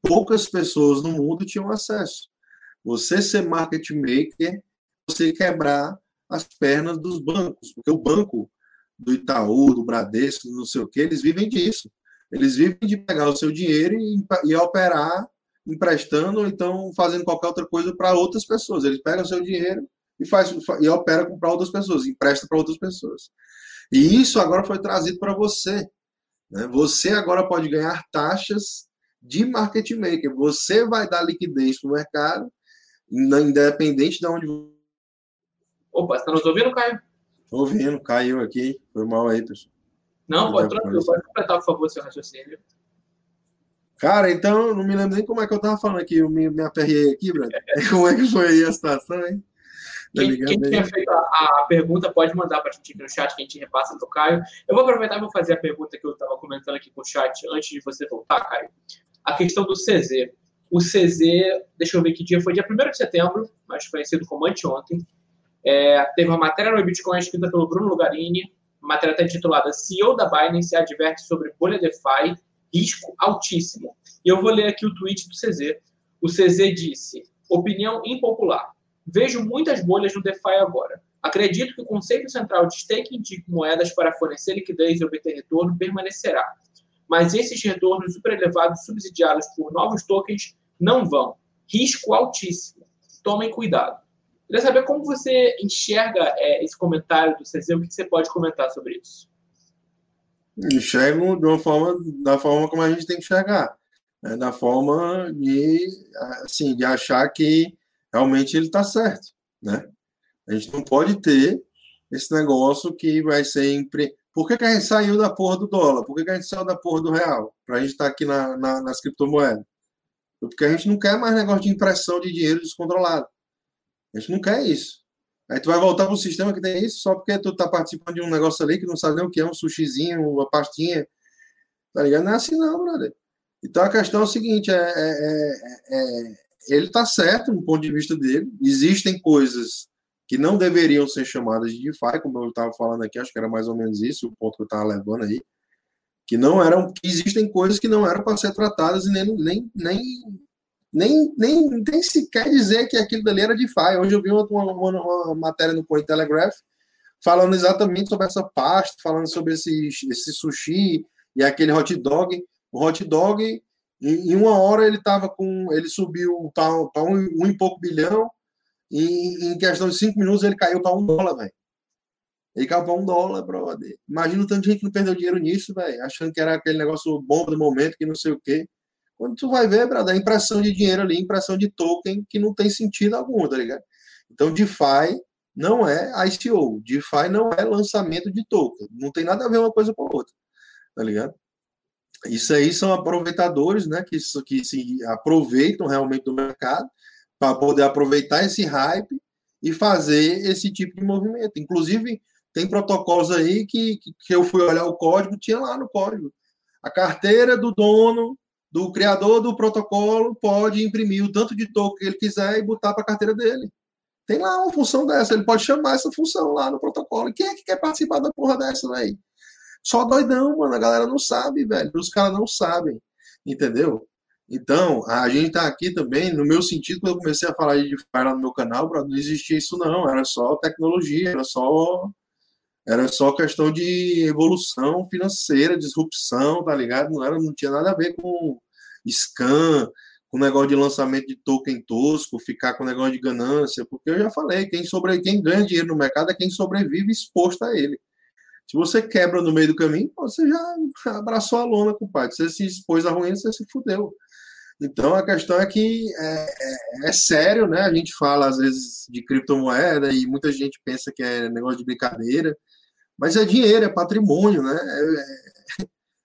poucas pessoas no mundo tinham acesso. Você ser market maker, você quebrar as pernas dos bancos, porque o banco do Itaú, do Bradesco, não sei o que, eles vivem disso. Eles vivem de pegar o seu dinheiro e, e operar emprestando ou então fazendo qualquer outra coisa para outras pessoas. Eles pegam o seu dinheiro e faz e opera para outras pessoas, empresta para outras pessoas. E isso agora foi trazido para você. Né? Você agora pode ganhar taxas de market maker. Você vai dar liquidez para o mercado, independente de onde. Opa, você está nos ouvindo, Caio? Estou ouvindo, caiu aqui. Foi mal aí, pessoal. Não, pode tranquilo, pode completar, por favor, seu raciocínio. Cara, então, não me lembro nem como é que eu estava falando aqui, eu me, me aperrei aqui, Brad. <laughs> Como é que foi aí a situação, hein? Tá quem, quem tinha feito a, a, pergunta pode mandar para a gente aqui no chat que a gente repassa para o Caio. Eu vou aproveitar e vou fazer a pergunta que eu estava comentando aqui com o chat antes de você voltar, Caio. A questão do CZ. O CZ, deixa eu ver que dia foi, dia 1 de setembro, mais conhecido como anteontem. É, teve uma matéria no Bitcoin escrita pelo Bruno Lugarini, matéria até titulada CEO da Binance adverte sobre bolha DeFi, risco altíssimo. E eu vou ler aqui o tweet do CZ. O CZ disse: opinião impopular. Vejo muitas bolhas no DeFi agora. Acredito que o conceito central de staking de moedas para fornecer liquidez e obter retorno permanecerá. Mas esses retornos super elevados subsidiados por novos tokens não vão. Risco altíssimo. Tomem cuidado. Queria saber como você enxerga é, esse comentário do CZ, o que você pode comentar sobre isso? Enxergo de uma forma, da forma como a gente tem que enxergar. Né? Da forma de, assim, de achar que realmente ele está certo, né? A gente não pode ter esse negócio que vai ser. Por que, que, a gente saiu da porra do dólar? Por que, que a gente saiu da porra do real? Para a gente estar tá aqui na, na, nas criptomoedas. Porque a gente não quer mais negócio de impressão de dinheiro descontrolado. A gente não quer isso. Aí tu vai voltar para um sistema que tem isso só porque tu tá participando de um negócio ali que não sabe nem o que é, um sushizinho, uma pastinha. Tá ligado? Não é assim não, brother. Então a questão é o seguinte, é, é, é, é ele está certo no ponto de vista dele. Existem coisas que não deveriam ser chamadas de DeFi, como eu estava falando aqui, acho que era mais ou menos isso o ponto que eu estava levando aí, que não eram, que existem coisas que não eram para ser tratadas e nem, nem, nem, nem, nem, nem sequer dizer que aquilo dali era DeFi. Hoje eu vi uma, uma, uma matéria no Cointelegraph falando exatamente sobre essa pasta, falando sobre esse, esse sushi e aquele hot dog. O hot dog, em, em uma hora ele estava com, ele subiu para um, um e pouco bilhão, e em questão de cinco minutos ele caiu para um dólar, velho. Ele caiu para um dólar, brother. Imagina o tanto de gente que não perdeu dinheiro nisso, velho, achando que era aquele negócio bomba do momento, que não sei o quê. Quando tu vai ver, brother, a impressão de dinheiro ali, impressão de token que não tem sentido algum, tá ligado? Então, DeFi não é ICO. DeFi não é lançamento de token. Não tem nada a ver uma coisa com a outra, tá ligado? Isso aí são aproveitadores, né, que, que se aproveitam realmente do mercado para poder aproveitar esse hype e fazer esse tipo de movimento. Inclusive, tem protocolos aí que, que eu fui olhar o código, tinha lá no código. A carteira do dono, do criador do protocolo, pode imprimir o tanto de token que ele quiser e botar para a carteira dele. Tem lá uma função dessa, ele pode chamar essa função lá no protocolo. Quem é que quer participar da porra dessa, velho? Só doidão, mano. A galera não sabe, velho. Os caras não sabem. Entendeu? Então, a gente está aqui também, no meu sentido, quando eu comecei a falar de DeFi lá no meu canal, não existia isso não, era só tecnologia, era só era só questão de evolução financeira, disrupção, tá ligado? Não, era, não tinha nada a ver com scan, com negócio de lançamento de token tosco, ficar com negócio de ganância, porque eu já falei, quem, sobre, quem ganha dinheiro no mercado é quem sobrevive exposto a ele. Se você quebra no meio do caminho, você já abraçou a lona, compadre. Você se expôs a ruim, você se fudeu. Então a questão é que é, é, é, sério, né? A gente fala às vezes de criptomoeda e muita gente pensa que é negócio de brincadeira, mas é dinheiro, é patrimônio, né?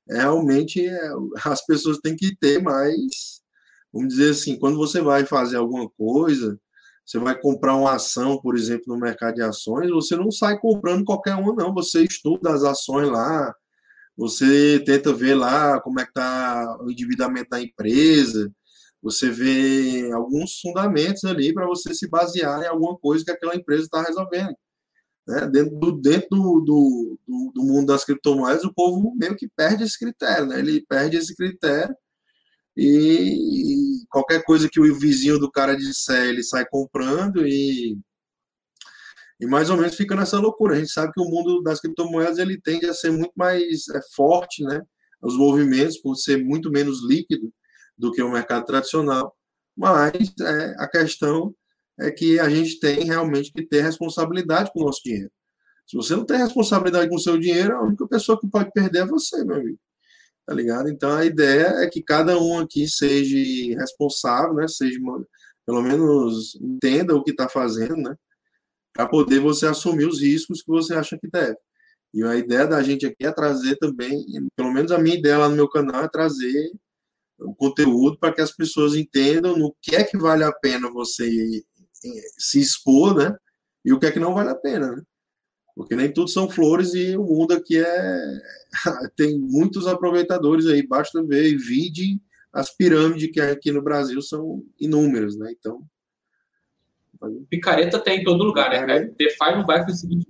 É, é realmente é, as pessoas têm que ter mais, vamos dizer assim, quando você vai fazer alguma coisa, você vai comprar uma ação, por exemplo, no mercado de ações, você não sai comprando qualquer uma, não. Você estuda as ações lá, você tenta ver lá como é que está o endividamento da empresa, você vê alguns fundamentos ali para você se basear em alguma coisa que aquela empresa está resolvendo. Né? Dentro, do, dentro do, do, do, mundo das criptomoedas, o povo meio que perde esse critério, né? ele perde esse critério e, e qualquer coisa que o vizinho do cara disser, ele sai comprando e e mais ou menos fica nessa loucura. A gente sabe que o mundo das criptomoedas ele tende a ser muito mais é, forte, né? Os movimentos, por ser muito menos líquido do que o mercado tradicional. Mas é, a questão é que a gente tem realmente que ter responsabilidade com o nosso dinheiro. Se você não tem responsabilidade com o seu dinheiro, a única pessoa que pode perder é você, meu amigo. Tá ligado? Então a ideia é que cada um aqui seja responsável, né? Seja, pelo menos entenda o que está fazendo, né? para poder você assumir os riscos que você acha que deve. E a ideia da gente aqui é trazer também, pelo menos a minha ideia lá no meu canal é trazer o conteúdo para que as pessoas entendam no que é que vale a pena você se expor, né? E o que é que não vale a pena, né? Porque nem tudo são flores e o mundo aqui é <laughs> tem muitos aproveitadores aí, basta ver e vide as pirâmides que aqui no Brasil são inúmeras, né? Então, Picareta tem em todo lugar, né? É. DeFi não vai conseguir.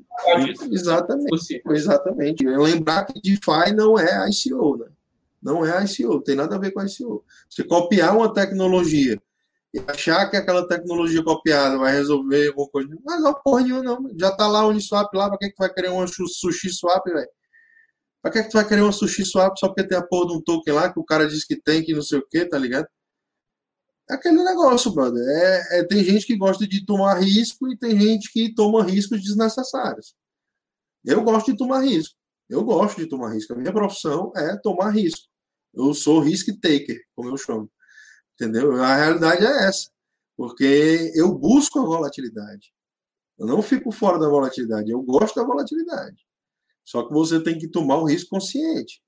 Exatamente. Exatamente. Lembrar que DeFi não é ICO, né? Não é ICO, tem nada a ver com ICO. Você copiar uma tecnologia e achar que aquela tecnologia copiada vai resolver alguma coisa, não porra nenhuma, não. Já tá lá o Uniswap lá, pra que, que vai querer uma sushi swap, velho? Pra que, que tu vai querer uma sushi swap só porque tem a porra de um token lá que o cara diz que tem, que não sei o que, tá ligado? É aquele negócio, brother. É, é, tem gente que gosta de tomar risco e tem gente que toma riscos desnecessários. Eu gosto de tomar risco. Eu gosto de tomar risco. A minha profissão é tomar risco. Eu sou risk taker, como eu chamo. Entendeu? A realidade é essa. Porque eu busco a volatilidade. Eu não fico fora da volatilidade. Eu gosto da volatilidade. Só que você tem que tomar um risco consciente.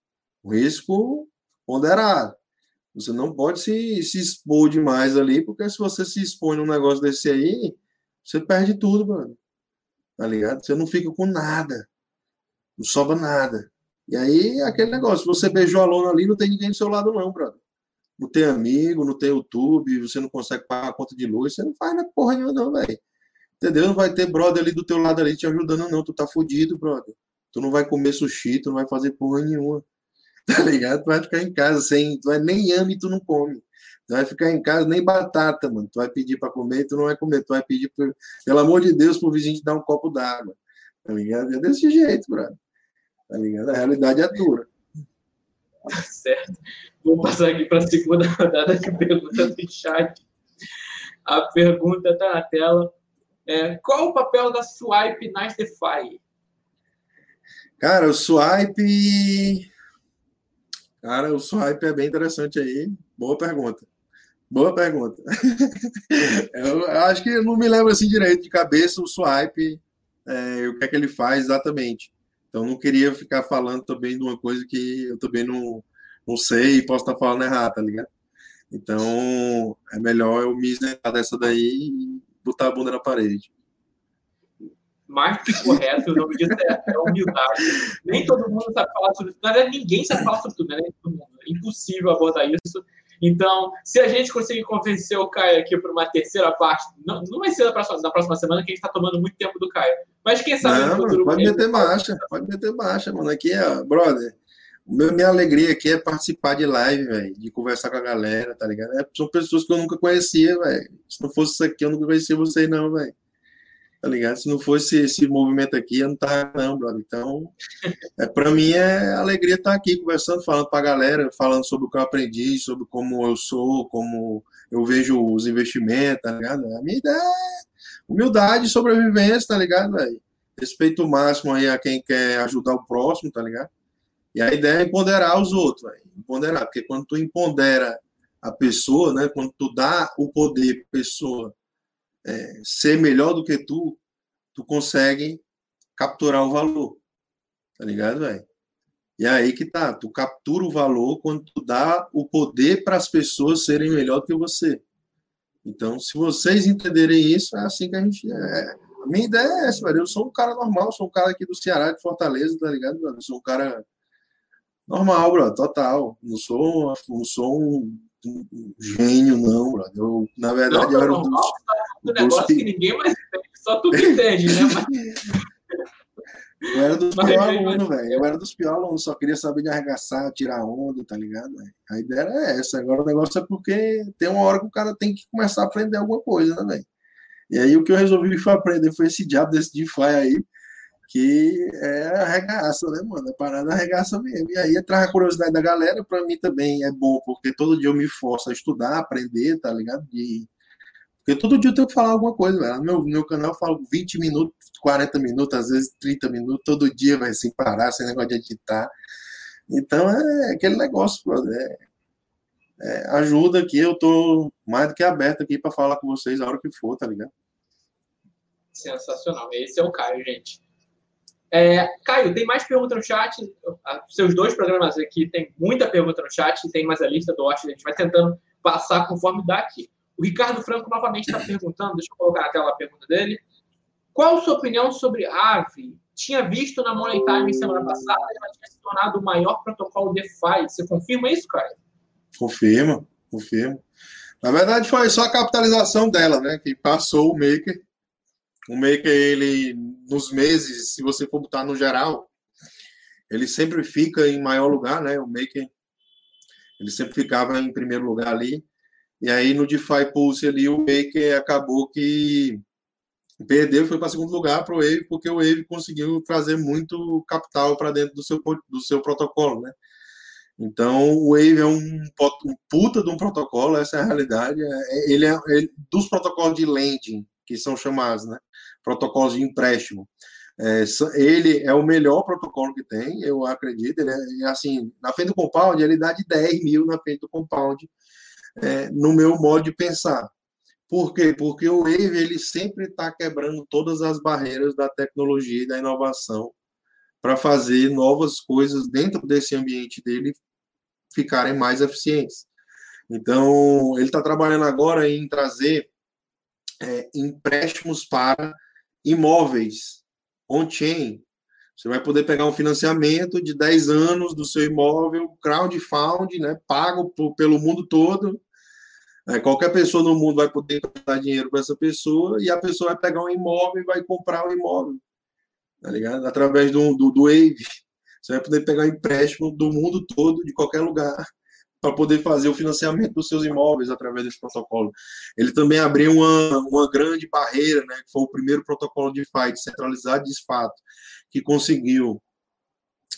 Um risco ponderado. Você não pode se, se expor demais ali, porque se você se expõe num negócio desse aí, você perde tudo, mano. Tá ligado? Você não fica com nada. Não sobra nada. E aí, aquele negócio, você beijou a lona ali, não tem ninguém do seu lado, não, brother. Não tem amigo, não tem YouTube, você não consegue pagar a conta de luz, você não faz na porra nenhuma, não, velho. Entendeu? Não vai ter brother ali do teu lado ali te ajudando, não. Tu tá fudido, brother. Tu não vai comer sushi, tu não vai fazer porra nenhuma. <laughs> Tá ligado? Tu vai ficar em casa sem. Tu vai nem ame tu não come. Tu vai ficar em casa nem batata, mano. Tu vai pedir para comer tu não vai comer. Tu vai pedir, por, pelo amor de Deus, pro vizinho te dar um copo d'água. Tá ligado? É desse jeito, brother. Tá ligado? A realidade é dura. <laughs> Certo. Vou passar aqui para a segunda <laughs> rodada de perguntas do chat. A pergunta está na tela. É, qual o papel da Swipe na DeFi? Cara, o Swipe. Cara, o Swipe é bem interessante aí. Boa pergunta. Boa pergunta. <laughs> eu acho que não me lembro assim direito de cabeça o Swipe, é, o que é que ele faz exatamente. Então não queria ficar falando também de uma coisa que eu também não, não sei e posso estar falando errado, tá ligado? Então é melhor eu me isentar dessa daí e botar a bunda na parede mais que correto, o nome disso é, é humildade. Nem todo mundo sabe falar sobre tudo. Ninguém sabe falar sobre tudo, né? É impossível abordar isso. Então, se a gente conseguir convencer o Caio aqui para uma terceira parte, não, não vai ser na próxima, na próxima semana, que a gente está tomando muito tempo do Caio. Mas quem sabe não, no futuro. Pode meter marcha, pode meter marcha, mano. Aqui é, brother. Minha alegria aqui é participar de live, velho, de conversar com a galera, tá ligado? É, são pessoas que eu nunca conhecia, velho. Se não fosse isso aqui, eu nunca conhecia vocês, não, velho tá ligado? Se não fosse esse movimento aqui, eu não tava, não, brother. Então, é, para mim é alegria estar aqui conversando, falando para a galera, falando sobre o que eu aprendi, sobre como eu sou, como eu vejo os investimentos, tá ligado? A minha ideia é humildade, sobrevivência, tá ligado, velho? Respeito máximo aí a quem quer ajudar o próximo, tá ligado? E a ideia é empoderar os outros, véio. empoderar, porque quando tu empodera a pessoa, né, quando tu dá o poder para a pessoa é, ser melhor do que tu, tu consegue capturar o valor. Tá ligado, velho? E é aí que tá, tu captura o valor quando tu dá o poder para as pessoas serem melhor do que você. Então, se vocês entenderem isso, é assim que a gente. É... A minha ideia é essa, velho. Eu sou um cara normal, sou um cara aqui do Ceará, de Fortaleza, tá ligado, Eu sou um cara normal, bro, total. Não sou, não sou um gênio, não, bro. Eu, na verdade, não, eu era um dos, um negócio que ninguém mais entende, só tu que entende, né? Mas... <laughs> Eu era dos piores alunos, velho. Eu era dos piores alunos, só queria saber de arregaçar, tirar onda, tá ligado? Véio? A ideia era essa. Agora o negócio é porque tem uma hora que o cara tem que começar a aprender alguma coisa, né, velho? E aí o que eu resolvi foi aprender foi esse diabo desse DeFi aí, que é arregaça, né, mano? A parada arregaça mesmo. E aí traz a curiosidade da galera, pra mim também é bom, porque todo dia eu me forço a estudar, aprender, tá ligado? De porque todo dia eu tenho que falar alguma coisa, velho. No meu, meu canal eu falo 20 minutos, 40 minutos, às vezes 30 minutos, todo dia, vai sem parar, sem negócio de editar. Então é aquele negócio, brother. É, é, ajuda aqui, eu tô mais do que aberto aqui para falar com vocês a hora que for, tá ligado? Sensacional. Esse é o Caio, gente. É, Caio, tem mais pergunta no chat? Seus dois programas aqui tem muita pergunta no chat, tem mais a lista do Watch, a gente vai tentando passar conforme dá aqui. O Ricardo Franco novamente está perguntando, deixa eu colocar na tela a pergunta dele. Qual a sua opinião sobre AVE? Tinha visto na Money Time semana passada, ela tinha se tornado o maior protocolo DeFi. Você confirma isso, cara? Confirma, confirma. Na verdade, foi só a capitalização dela, né? Que passou o Maker. O Maker, ele, nos meses, se você for botar no geral, ele sempre fica em maior lugar, né? O Maker, ele sempre ficava em primeiro lugar ali. E aí no DeFi Pulse ali o Maker acabou que perdeu e foi para segundo lugar para o Wave, porque o Wave conseguiu trazer muito capital para dentro do seu, do seu protocolo, né? Então, o Wave é um, um, puta de um protocolo, essa é a realidade. É, ele é ele, dos protocolos de lending, que são chamados, né? Protocolos de empréstimo. É, ele é o melhor protocolo que tem, eu acredito. Ele é, assim, na frente do compound, ele dá de 10 mil na frente do compound é, no meu modo de pensar. Por quê? Porque o Wave ele sempre está quebrando todas as barreiras da tecnologia e da inovação para fazer novas coisas dentro desse ambiente dele ficarem mais eficientes. Então, ele está trabalhando agora em trazer é, empréstimos para imóveis on-chain. Você vai poder pegar um financiamento de 10 anos do seu imóvel, crowdfunding, né, pago por, pelo mundo todo, É, qualquer pessoa no mundo vai poder emprestar dinheiro para essa pessoa e a pessoa vai pegar um imóvel e vai comprar um imóvel, tá ligado? Através do, do, do Wave. Você vai poder pegar um empréstimo do mundo todo, de qualquer lugar, para poder fazer o financiamento dos seus imóveis através desse protocolo. Ele também abriu uma, uma grande barreira, né, que foi o primeiro protocolo de FI, descentralizado de fato, que conseguiu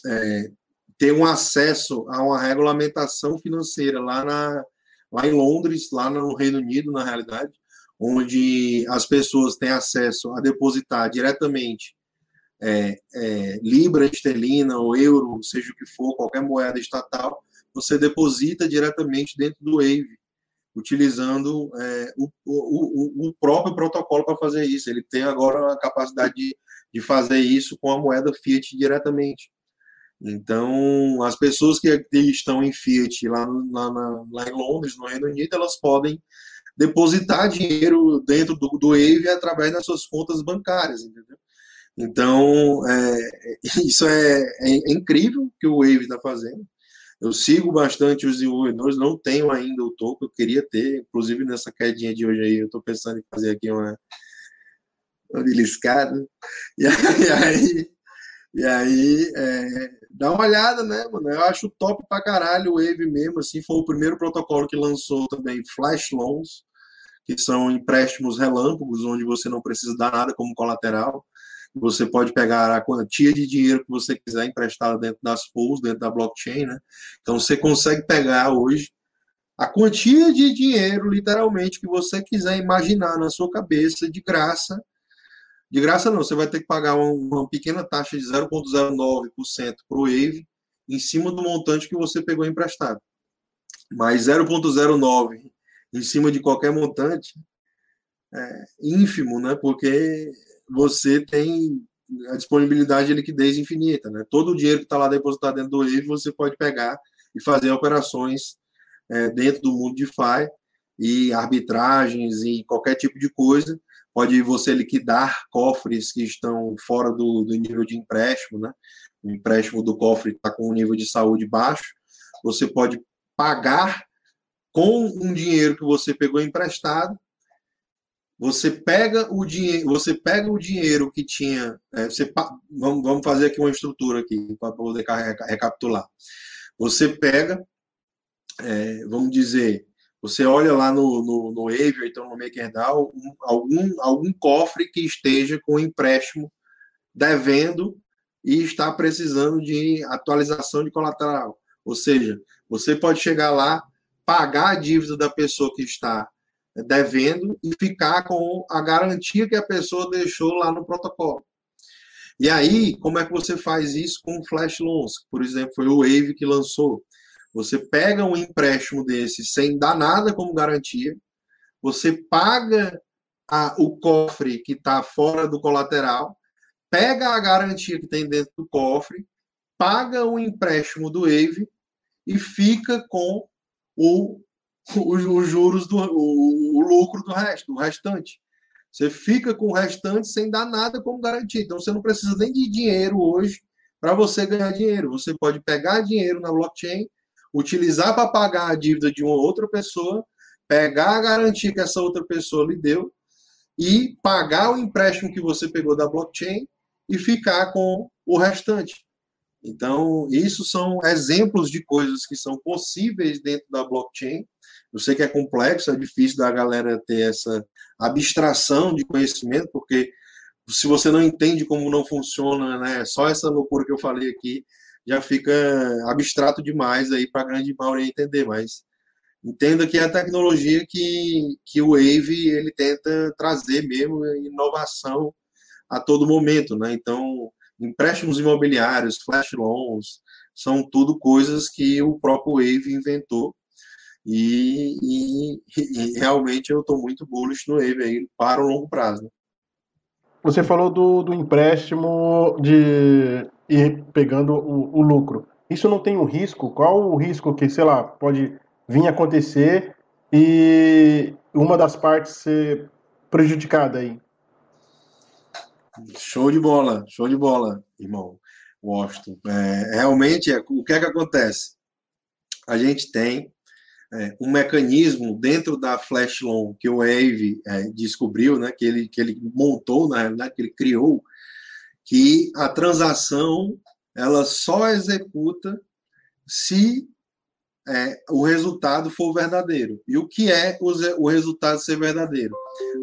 é, ter um acesso a uma regulamentação financeira lá, na, lá em Londres, lá no Reino Unido, na realidade, onde as pessoas têm acesso a depositar diretamente é, é, libra esterlina ou euro, seja o que for, qualquer moeda estatal, você deposita diretamente dentro do Wave, utilizando é, o, o, o, próprio protocolo para fazer isso. Ele tem agora a capacidade de, de fazer isso com a moeda Fiat diretamente. Então, as pessoas que estão em Fiat lá, lá, lá, em Londres, no Reino Unido, elas podem depositar dinheiro dentro do, do Wave através das suas contas bancárias, entendeu? Então, é, <laughs> isso é, é, é incrível que o Wave está fazendo. Eu sigo bastante os desenvolvedores, não tenho ainda o token, eu queria ter, inclusive nessa quedinha de hoje aí, eu estou pensando em fazer aqui uma, uma beliscada. <laughs> E aí, e aí é, dá uma olhada, né, mano? Eu acho top pra caralho o Wave mesmo, assim, foi o primeiro protocolo que lançou também Flash Loans, que são empréstimos relâmpagos, onde você não precisa dar nada como colateral. Você pode pegar a quantia de dinheiro que você quiser emprestada dentro das pools, dentro da blockchain, né? Então você consegue pegar hoje a quantia de dinheiro, literalmente, que você quiser imaginar na sua cabeça, de graça. De graça não, você vai ter que pagar uma, pequena taxa de 0,09% para o Wave em cima do montante que você pegou emprestado. Mas 0,09% em cima de qualquer montante é ínfimo, né? Porque você tem a disponibilidade de liquidez infinita, né? Todo o dinheiro que está lá depositado dentro do Wave você pode pegar e fazer operações é, dentro do mundo de DeFi e arbitragens e qualquer tipo de coisa. Pode você liquidar cofres que estão fora do, do nível de empréstimo, né? O empréstimo do cofre está com um nível de saúde baixo. Você pode pagar com um dinheiro que você pegou emprestado você pega o dinheiro, você pega o dinheiro que tinha, é, você, vamos, vamos fazer aqui uma estrutura aqui para poder recapitular. Você pega, é, vamos dizer, você olha lá no, no, no então no MakerDAO, um, algum, algum cofre que esteja com empréstimo devendo e está precisando de atualização de colateral. Ou seja, você pode chegar lá, pagar a dívida da pessoa que está devendo e ficar com a garantia que a pessoa deixou lá no protocolo. E aí, como é que você faz isso com Flash Loans? Por exemplo, foi o Wave que lançou. Você pega um empréstimo desse sem dar nada como garantia, você paga a, o cofre que está fora do colateral, pega a garantia que tem dentro do cofre, paga o empréstimo do Wave e fica com o os, os juros do o, o, lucro do resto, do restante. Você fica com o restante sem dar nada como garantia. Então você não precisa nem de dinheiro hoje para você ganhar dinheiro. Você pode pegar dinheiro na blockchain, utilizar para pagar a dívida de uma outra pessoa, pegar a garantia que essa outra pessoa lhe deu e pagar o empréstimo que você pegou da blockchain e ficar com o restante. Então, isso são exemplos de coisas que são possíveis dentro da blockchain eu sei que é complexo, é difícil da galera ter essa abstração de conhecimento, porque se você não entende como não funciona, né, só essa loucura que eu falei aqui já fica abstrato demais aí para a grande maioria entender, mas entenda que é a tecnologia que, que o Wave ele tenta trazer mesmo inovação a todo momento, né? Então, empréstimos imobiliários, flash loans, são tudo coisas que o próprio Wave inventou e, e, e realmente eu estou muito bullish no Wave aí para o longo prazo. Né? Você falou do, do empréstimo de ir pegando o, o, lucro. Isso não tem um risco? Qual o risco que, sei lá, pode vir acontecer e uma das partes ser prejudicada aí? Show de bola, show de bola, irmão Washington. É, realmente, é, o que é que acontece? A gente tem é, um mecanismo dentro da Flash Loan que o Wave é, descobriu, né, que, ele, que ele montou, na realidade, que ele criou, que a transação ela só executa se é, o resultado for verdadeiro. E o que é o, o resultado ser verdadeiro?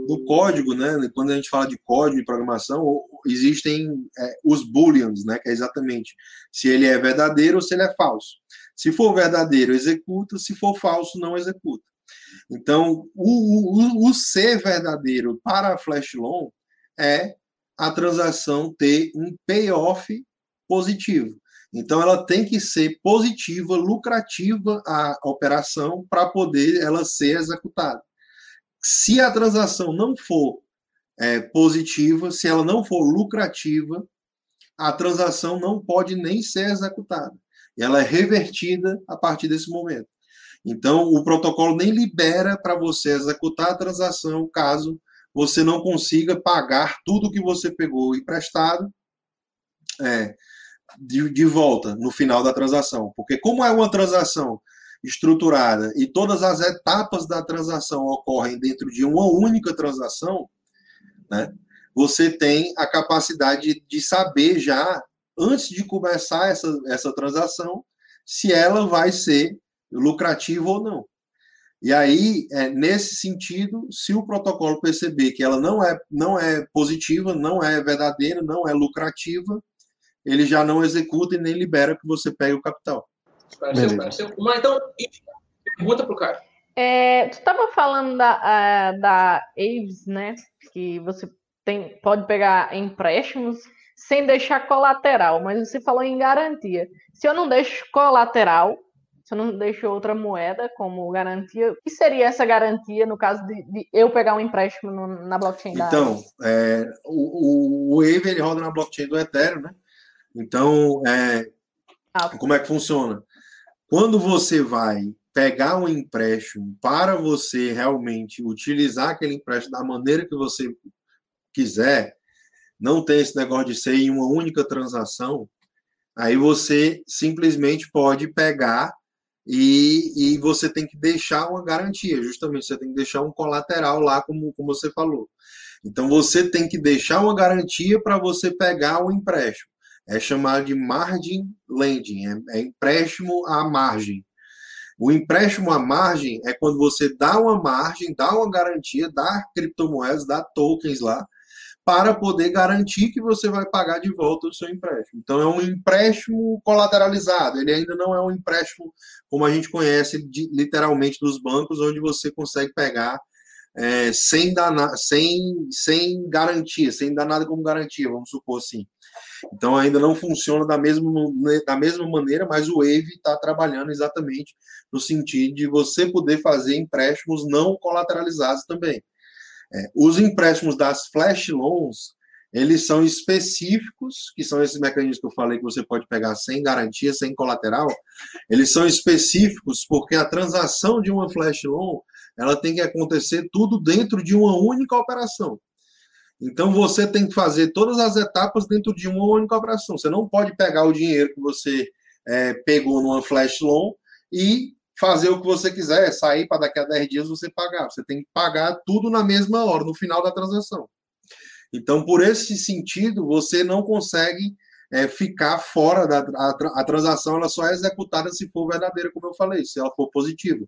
No código, né, quando a gente fala de código de programação, existem é, os booleans, né, que é exatamente se ele é verdadeiro ou se ele é falso. Se for verdadeiro, executa, se for falso, não executa. Então, o, o, o ser verdadeiro para a flash loan é a transação ter um payoff positivo. Então, ela tem que ser positiva, lucrativa a operação para poder ela ser executada. Se a transação não for é, positiva, se ela não for lucrativa, a transação não pode nem ser executada. Ela é revertida a partir desse momento. Então, o protocolo nem libera para você executar a transação caso você não consiga pagar tudo que você pegou emprestado é, de, de volta no final da transação. Porque, como é uma transação estruturada e todas as etapas da transação ocorrem dentro de uma única transação, né, você tem a capacidade de saber já, antes de começar essa, essa transação, se ela vai ser lucrativa ou não. E aí, é, nesse sentido, se o protocolo perceber que ela não é, não é positiva, não é verdadeira, não é lucrativa, ele já não executa e nem libera que você pegue o capital. Pareceu, pareceu. Mas então, pergunta para o cara. É, tu estava falando da, uh, da Aves, né? Que você tem, pode pegar empréstimos sem deixar colateral, mas você falou em garantia. Se eu não deixo colateral, se eu não deixo outra moeda como garantia, o que seria essa garantia no caso de, de eu pegar um empréstimo no, na blockchain da Então, é, o, o Wave ele roda na blockchain do Ethereum, né? Então, é, ah. como é que funciona? Quando você vai pegar um empréstimo para você realmente utilizar aquele empréstimo da maneira que você quiser, não tem esse negócio de ser em uma única transação, aí você simplesmente pode pegar e, e você tem que deixar uma garantia, justamente você tem que deixar um colateral lá, como, como você falou. Então você tem que deixar uma garantia para você pegar o empréstimo é chamado de margin lending, é, é empréstimo à margem. O empréstimo à margem é quando você dá uma margem, dá uma garantia, dá criptomoedas, dá tokens lá, para poder garantir que você vai pagar de volta o seu empréstimo. Então é um empréstimo colateralizado, ele ainda não é um empréstimo como a gente conhece de, literalmente dos bancos, onde você consegue pegar é, sem, dar, sem, sem garantia, sem dar nada como garantia, vamos supor assim. Então ainda não funciona da mesma, da mesma maneira, mas o Wave está trabalhando exatamente no sentido de você poder fazer empréstimos não colateralizados também. É, os empréstimos das flash loans, eles são específicos, que são esses mecanismos que eu falei que você pode pegar sem garantia, sem colateral, eles são específicos porque a transação de uma flash loan, ela tem que acontecer tudo dentro de uma única operação. Então você tem que fazer todas as etapas dentro de uma única operação. Você não pode pegar o dinheiro que você é, pegou numa flash loan e fazer o que você quiser, sair para daqui a 10 dias você pagar. Você tem que pagar tudo na mesma hora, no final da transação. Então, por esse sentido, você não consegue é, ficar fora da a, a transação, ela só é executada se for verdadeira, como eu falei, se ela for positiva.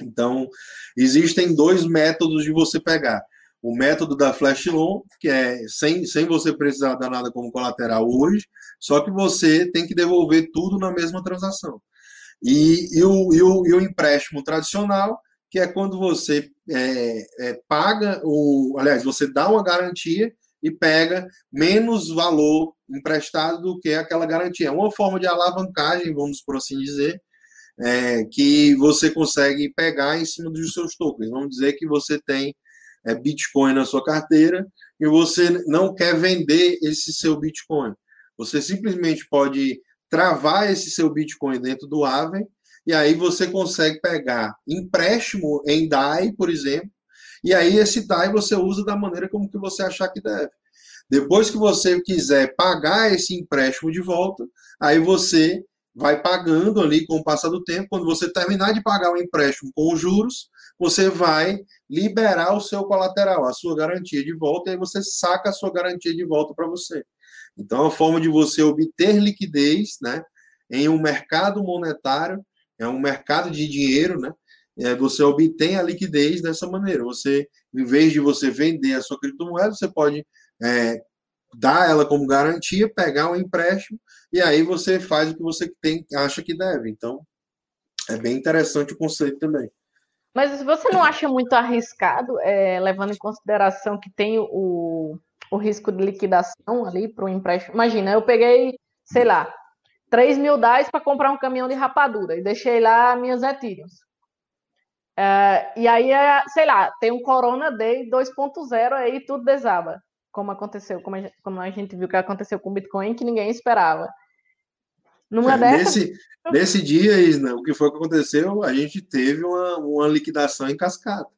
Então, existem dois métodos de você pegar o método da flash loan, que é sem, sem você precisar dar nada como colateral hoje, só que você tem que devolver tudo na mesma transação. E, e, o, e, o, e o empréstimo tradicional, que é quando você é, é, paga, o, aliás, você dá uma garantia e pega menos valor emprestado do que aquela garantia. É uma forma de alavancagem, vamos por assim dizer, é, que você consegue pegar em cima dos seus tokens. Vamos dizer que você tem é, Bitcoin na sua carteira e você não quer vender esse seu Bitcoin. Você simplesmente pode travar esse seu Bitcoin dentro do Aave e aí você consegue pegar empréstimo em DAI, por exemplo, e aí esse DAI você usa da maneira como que você achar que deve. Depois que você quiser pagar esse empréstimo de volta, aí você vai pagando ali com o passar do tempo. Quando você terminar de pagar o empréstimo com os juros, você vai liberar o seu colateral, a sua garantia de volta, e aí você saca a sua garantia de volta para você. Então, é uma forma de você obter liquidez né, em um mercado monetário, é um mercado de dinheiro, né? Você obtém a liquidez dessa maneira. Você, em vez de você vender a sua criptomoeda, você pode é, dar ela como garantia, pegar um empréstimo e aí você faz o que você tem, acha que deve. Então, é bem interessante o conceito também. Mas você não acha muito arriscado, é, levando em consideração que tem o, o risco de liquidação ali para o empréstimo? Imagina, eu peguei, sei lá, 3 mil dólares para comprar um caminhão de rapadura e deixei lá minhas Ethereum. É, e aí, é, sei lá, tem um Corona Day 2.0 aí tudo desaba como aconteceu, como a, gente, como a gente viu que aconteceu com o Bitcoin, que ninguém esperava. Numa é, dessas... nesse, nesse dia, Isna, o que foi que aconteceu? A gente teve uma, uma liquidação em cascata.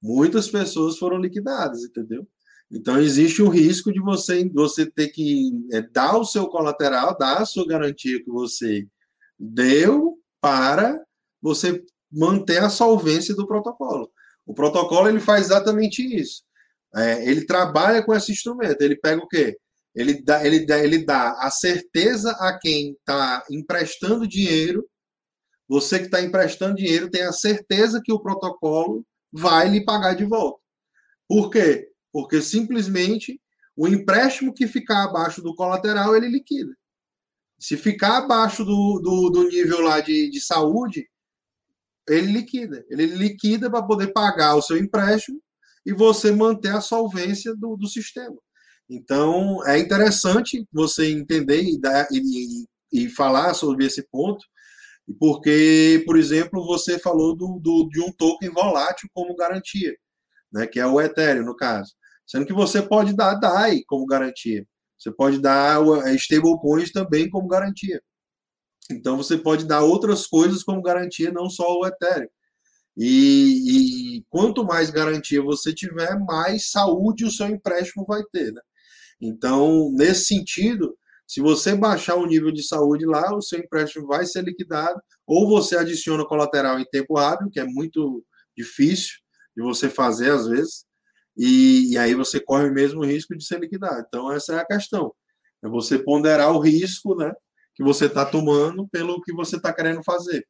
Muitas pessoas foram liquidadas, entendeu? Então, existe o risco de você, você ter que é, dar o seu colateral, dar a sua garantia que você deu para você manter a solvência do protocolo. O protocolo ele faz exatamente isso. É, ele trabalha com esse instrumento. Ele pega o quê? Ele dá, ele dá, ele dá a certeza a quem está emprestando dinheiro. Você que está emprestando dinheiro tem a certeza que o protocolo vai lhe pagar de volta. Por quê? Porque simplesmente o empréstimo que ficar abaixo do colateral ele liquida. Se ficar abaixo do, do, do nível lá de, de saúde, ele liquida. Ele liquida para poder pagar o seu empréstimo e você manter a solvência do, do sistema. Então, é interessante você entender e, dar, e, e, falar sobre esse ponto, porque, por exemplo, você falou do, do, de um token volátil como garantia, né, que é o Ethereum, no caso. Sendo que você pode dar DAI como garantia. Você pode dar stablecoins também como garantia. Então, você pode dar outras coisas como garantia, não só o Ethereum. E, e, quanto mais garantia você tiver, mais saúde o seu empréstimo vai ter. Né? Então, nesse sentido, se você baixar o nível de saúde lá, o seu empréstimo vai ser liquidado, ou você adiciona colateral em tempo rápido, que é muito difícil de você fazer às vezes, e, e aí você corre o mesmo risco de ser liquidado. Então, essa é a questão. É você ponderar o risco né, que você está tomando pelo que você está querendo fazer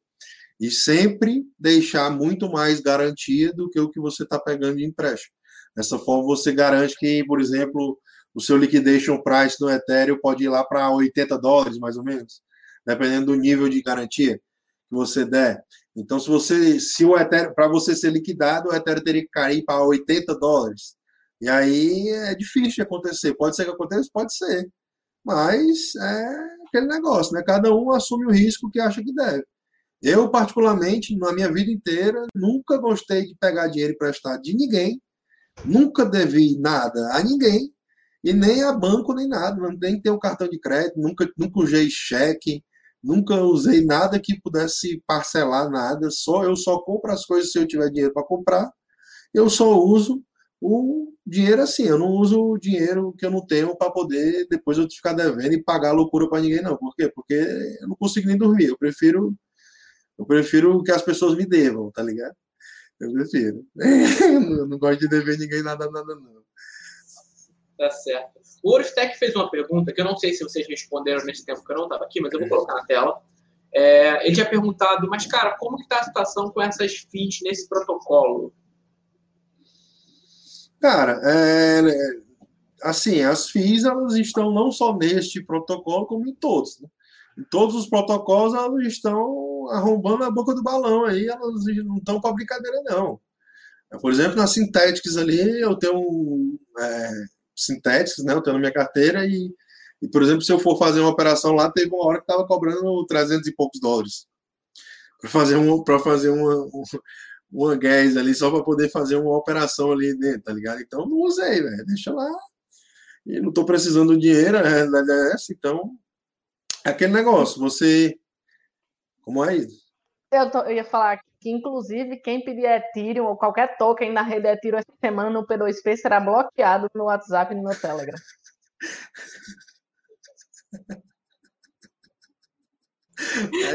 e sempre deixar muito mais garantia do que o que você está pegando de empréstimo. Dessa forma, você garante que, por exemplo, o seu liquidation price no Ethereum pode ir lá para 80 dólares, mais ou menos, dependendo do nível de garantia que você der. Então, se você, se o Ethereum, para você ser liquidado, o Ethereum teria que cair para 80 dólares. E aí é difícil de acontecer. Pode ser que aconteça, pode ser. Mas é aquele negócio, né? Cada um assume o risco que acha que deve. Eu, particularmente, na minha vida inteira, nunca gostei de pegar dinheiro emprestado de ninguém, nunca devi nada a ninguém, e nem a banco, nem nada, nem tenho cartão de crédito, nunca, nunca usei cheque, nunca usei nada que pudesse parcelar nada, só eu só compro as coisas se eu tiver dinheiro para comprar, eu só uso o dinheiro assim, eu não uso o dinheiro que eu não tenho para poder depois eu ficar devendo e pagar loucura para ninguém, não. Por quê? Porque eu não consigo nem dormir. Eu prefiro eu prefiro que as pessoas me devam, tá ligado? Eu prefiro. <laughs> Eu não gosto de dever ninguém nada, nada, não. Tá certo. O Orostec fez uma pergunta que eu não sei se vocês responderam nesse tempo que eu não estava aqui, mas eu vou colocar na tela. É, ele tinha perguntado, mas cara, como que está a situação com essas FIIs nesse protocolo? Cara, é, assim, as FIIs elas estão não só neste protocolo, como em todos. Né? Em todos os protocolos elas estão arrombando a boca do balão aí, elas não estão para brincadeira, não. Por exemplo, na Synthetics ali, eu tenho é, Synthetics, né? Eu tenho na minha carteira e, e, por exemplo, se eu for fazer uma operação lá, teve uma hora que estava cobrando 300 e poucos dólares para fazer, um, fazer uma, uma gas ali, só para poder fazer uma operação ali dentro, tá ligado? Então, não usei, velho. Deixa lá. E não estou precisando do dinheiro, a realidade é essa, então. É aquele negócio, você como é isso? Eu, tô, eu, ia falar que, inclusive, quem pedir Ethereum ou qualquer token na rede Ethereum essa semana no P2P será bloqueado no WhatsApp e no meu Telegram.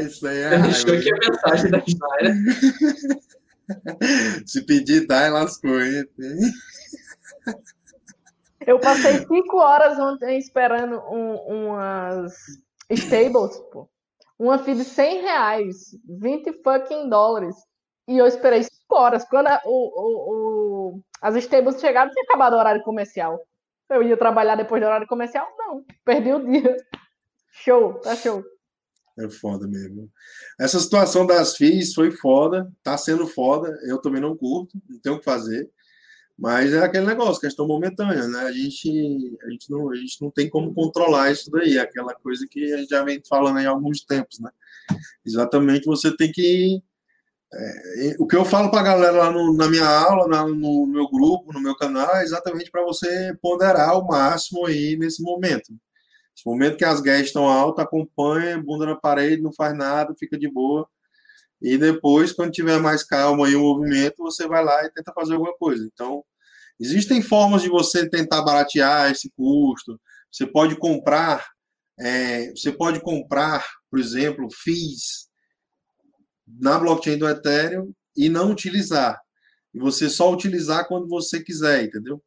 Isso aí é Deixou aqui a mensagem da história. <laughs> Se pedir, dá, lascou, hein? Eu passei cinco horas ontem esperando um, umas stables, pô. Uma fee de 100 reais, 20 fucking dólares. E eu esperei horas. Quando a, o, o, o, as stables chegaram, tinha acabado o horário comercial. Eu ia trabalhar depois do horário comercial? Não, perdi o dia. Show, tá show. É foda mesmo. Essa situação das FIIs foi foda, tá sendo foda. Eu também não curto, não tenho o que fazer. Mas é aquele negócio, questão momentânea, né? A gente, a gente, não, a gente não tem como controlar isso daí, é aquela coisa que a gente já vem falando aí há alguns tempos, né? Exatamente, você tem que. É, o que eu falo para a galera lá no, na minha aula, na, no meu grupo, no meu canal, é exatamente para você ponderar o máximo aí nesse momento. Nesse momento que as guests estão altas, acompanha, bunda na parede, não faz nada, fica de boa e depois, quando tiver mais calma e o movimento, você vai lá e tenta fazer alguma coisa. Então, existem formas de você tentar baratear esse custo. Você pode comprar, é, você pode comprar, por exemplo, FIIs na blockchain do Ethereum e não utilizar. E você só utilizar quando você quiser, entendeu?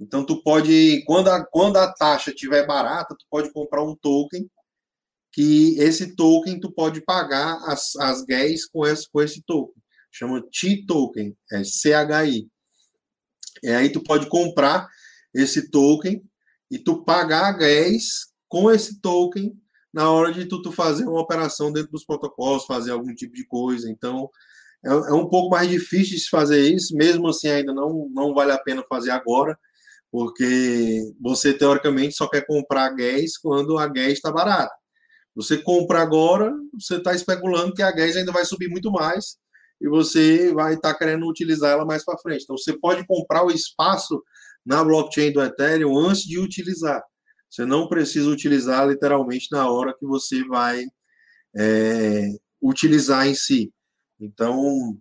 Então, tu pode, quando a, quando a taxa estiver barata, tu pode comprar um token que esse token tu pode pagar as, as gas com esse, com esse token. Chama T-Token, é CHI. E aí tu pode comprar esse token e tu pagar gas com esse token na hora de tu, tu fazer uma operação dentro dos protocolos, fazer algum tipo de coisa. Então, é, é um pouco mais difícil de fazer isso, mesmo assim ainda não, não vale a pena fazer agora, porque você, teoricamente, só quer comprar gás quando a gás está barata. Você compra agora, você está especulando que a gas ainda vai subir muito mais e você vai estar tá querendo utilizar ela mais para frente. Então, você pode comprar o espaço na blockchain do Ethereum antes de utilizar. Você não precisa utilizar literalmente na hora que você vai é, utilizar em si. Então,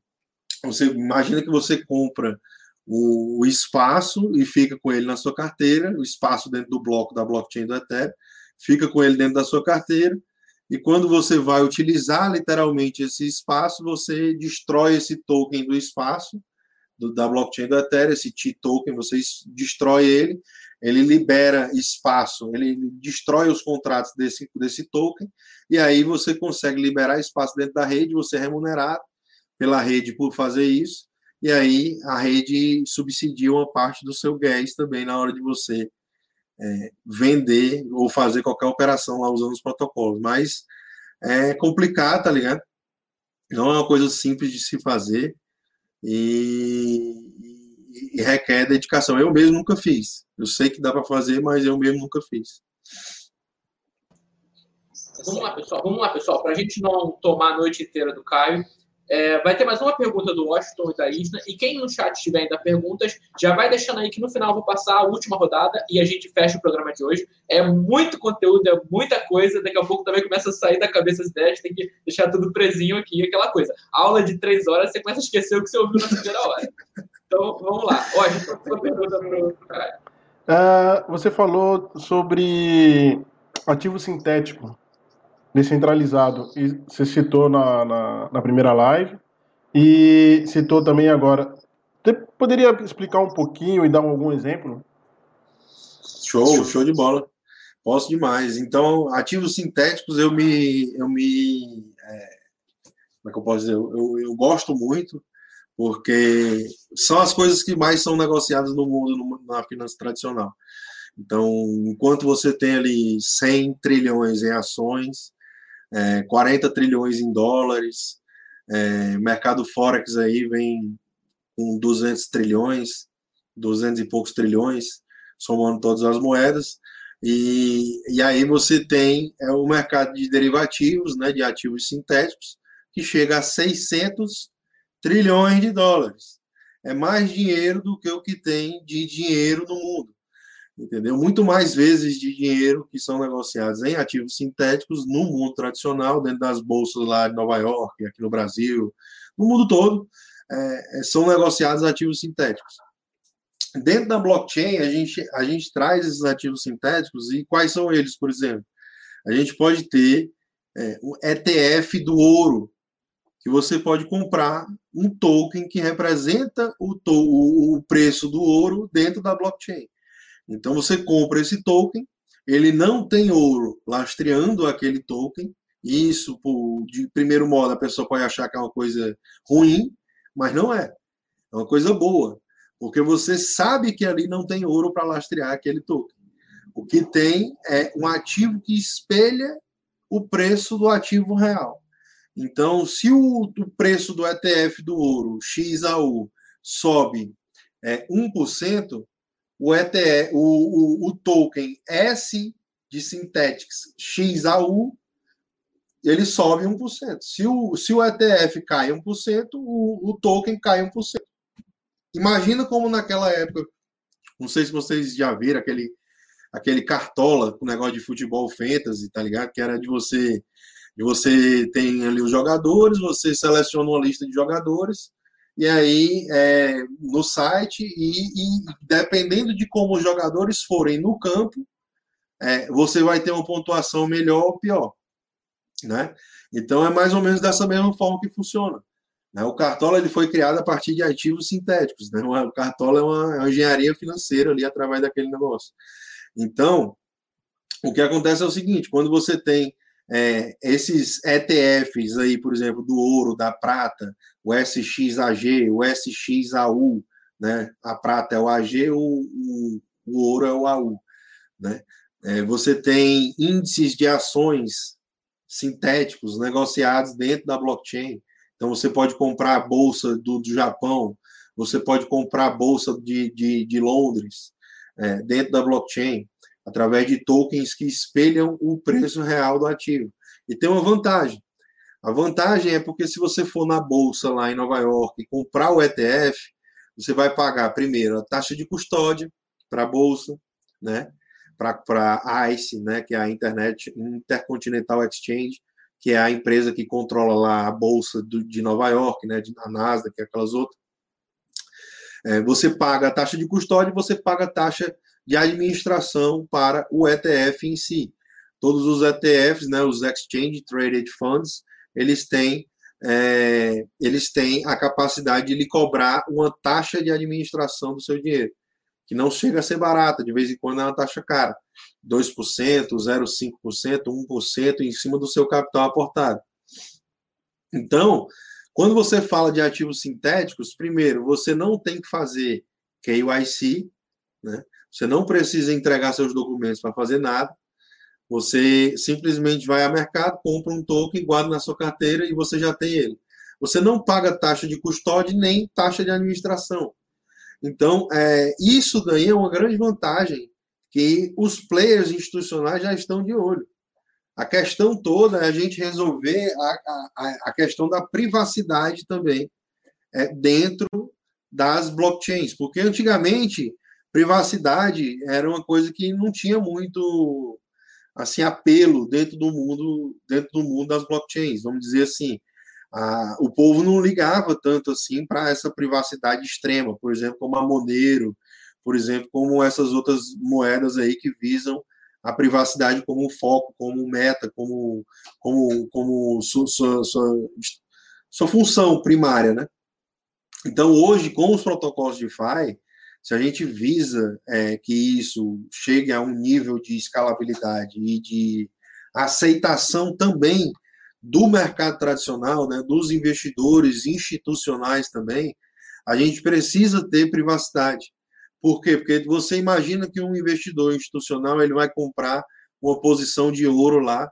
você imagina que você compra o, o, espaço e fica com ele na sua carteira, o espaço dentro do bloco da blockchain do Ethereum, fica com ele dentro da sua carteira, e quando você vai utilizar literalmente esse espaço, você destrói esse token do espaço, do, da blockchain do Ethereum, esse T-token, você destrói ele, ele libera espaço, ele destrói os contratos desse, desse token, e aí você consegue liberar espaço dentro da rede, você é remunerado pela rede por fazer isso, e aí a rede subsidia uma parte do seu gas também na hora de você é, vender ou fazer qualquer operação lá usando os protocolos. Mas é complicado, tá ligado? Não é uma coisa simples de se fazer e, e requer dedicação. Eu mesmo nunca fiz. Eu sei que dá para fazer, mas eu mesmo nunca fiz. Vamos lá, pessoal. Vamos lá, pessoal. Para a gente não tomar a noite inteira do Caio, é, vai ter mais uma pergunta do Washington e da Isna. E quem no chat tiver ainda perguntas, já vai deixando aí que no final eu vou passar a última rodada e a gente fecha o programa de hoje. É muito conteúdo, é muita coisa. Daqui a pouco também começa a sair da cabeça as ideias, tem que deixar tudo presinho aqui, aquela coisa. Aula de três horas, você começa a esquecer o que você ouviu na primeira hora. Então, vamos lá. Washington, sua pergunta para o. Uh, você falou sobre ativo sintético descentralizado. E você citou na, na, na, primeira live e citou também agora. Você poderia explicar um pouquinho e dar algum exemplo? Show, show de bola. Posso demais. Então, ativos sintéticos eu me. Eu me é, como é que eu posso dizer? Eu, eu gosto muito, porque são as coisas que mais são negociadas no mundo na finança tradicional. Então, enquanto você tem ali 100 trilhões em ações, é, 40 trilhões em dólares, é, mercado Forex aí vem com 200 trilhões, 200 e poucos trilhões, somando todas as moedas, e, e aí você tem é, o mercado de derivativos, né, de ativos sintéticos, que chega a 600 trilhões de dólares. É mais dinheiro do que o que tem de dinheiro no mundo entendeu? Muito mais vezes de dinheiro que são negociados em ativos sintéticos no mundo tradicional, dentro das bolsas lá de Nova York, aqui no Brasil, no mundo todo, é, é, são negociados ativos sintéticos. Dentro da blockchain, a gente, a gente traz esses ativos sintéticos e quais são eles, por exemplo? A gente pode ter é, o ETF do ouro, que você pode comprar um token que representa o, to o preço do ouro dentro da blockchain. Então você compra esse token, ele não tem ouro lastreando aquele token. Isso, por, de primeiro modo, a pessoa pode achar que é uma coisa ruim, mas não é. É uma coisa boa, porque você sabe que ali não tem ouro para lastrear aquele token. O que tem é um ativo que espelha o preço do ativo real. Então, se o, o preço do ETF do ouro, XAU, sobe é, 1%, o, ETF, o, o, o token S de Synthetics XAU, ele sobe 1%. Se o, se o ETF cai 1%, o, o token cai 1%. Imagina como naquela época, não sei se vocês já viram aquele, aquele cartola com negócio de futebol fantasy, tá ligado? Que era de você de você tem ali os jogadores, você seleciona uma lista de jogadores, e aí é, no site, e, e, dependendo de como os jogadores forem no campo, é, você vai ter uma pontuação melhor ou pior. Né? Então é mais ou menos dessa mesma forma que funciona. Né? O Cartola ele foi criado a partir de ativos sintéticos. Né? O Cartola é uma, é uma engenharia financeira ali através daquele negócio. Então, o que acontece é o seguinte: quando você tem é, esses ETFs aí, por exemplo, do ouro, da prata, o SXAG, o SXAU, né? A prata é o AG, o, o, o ouro é o AU, né? É, você tem índices de ações sintéticos negociados dentro da blockchain. Então, você pode comprar a bolsa do, do Japão, você pode comprar a bolsa de, de, de Londres é, dentro da blockchain através de tokens que espelham o preço real do ativo. E tem uma vantagem. A vantagem é porque se você for na bolsa lá em Nova York e comprar o ETF, você vai pagar primeiro a taxa de custódia para a bolsa, né? Para a ICE, né? Que é a Internet Intercontinental Exchange, que é a empresa que controla lá a bolsa do, de Nova York, né? A Nasdaq, e aquelas outras. É, você paga a taxa de custódia, você paga a taxa de administração para o ETF em si. Todos os ETFs, né, os Exchange Traded Funds, eles têm, é, eles têm a capacidade de lhe cobrar uma taxa de administração do seu dinheiro, que não chega a ser barata, de vez em quando é uma taxa cara. 2%, 0,5%, 1% em cima do seu capital aportado. Então, quando você fala de ativos sintéticos, primeiro, você não tem que fazer KYC, né? Você não precisa entregar seus documentos para fazer nada. Você simplesmente vai ao mercado, compra um token, guarda na sua carteira e você já tem ele. Você não paga taxa de custódia nem taxa de administração. Então, é, isso daí é uma grande vantagem que os players institucionais já estão de olho. A questão toda é a gente resolver a, a, a questão da privacidade também é, dentro das blockchains, porque antigamente privacidade era uma coisa que não tinha muito assim apelo dentro do mundo dentro do mundo das blockchains. Vamos dizer assim a, o povo não ligava tanto assim para essa privacidade extrema por exemplo como a Monero por exemplo como essas outras moedas aí que visam a privacidade como foco como meta como como como sua, sua, sua, sua função primária né? Então hoje com os protocolos de DeFi se a gente visa é, que isso chegue a um nível de escalabilidade e de aceitação também do mercado tradicional, né, dos investidores institucionais também, a gente precisa ter privacidade. Por quê? Porque você imagina que um investidor institucional ele vai comprar uma posição de ouro lá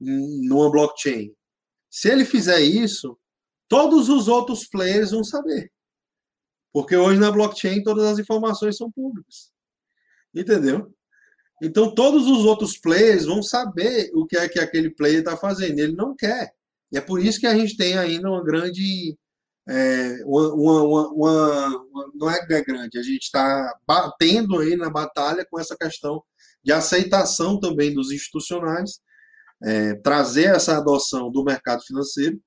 numa blockchain. Se ele fizer isso, todos os outros players vão saber. Porque hoje na blockchain todas as informações são públicas. Entendeu? Então todos os outros players vão saber o que é que aquele player está fazendo. Ele não quer. E é por isso que a gente tem ainda uma grande. É, uma, uma, uma, não é grande, a gente está batendo aí na batalha com essa questão de aceitação também dos institucionais, é, trazer essa adoção do mercado financeiro,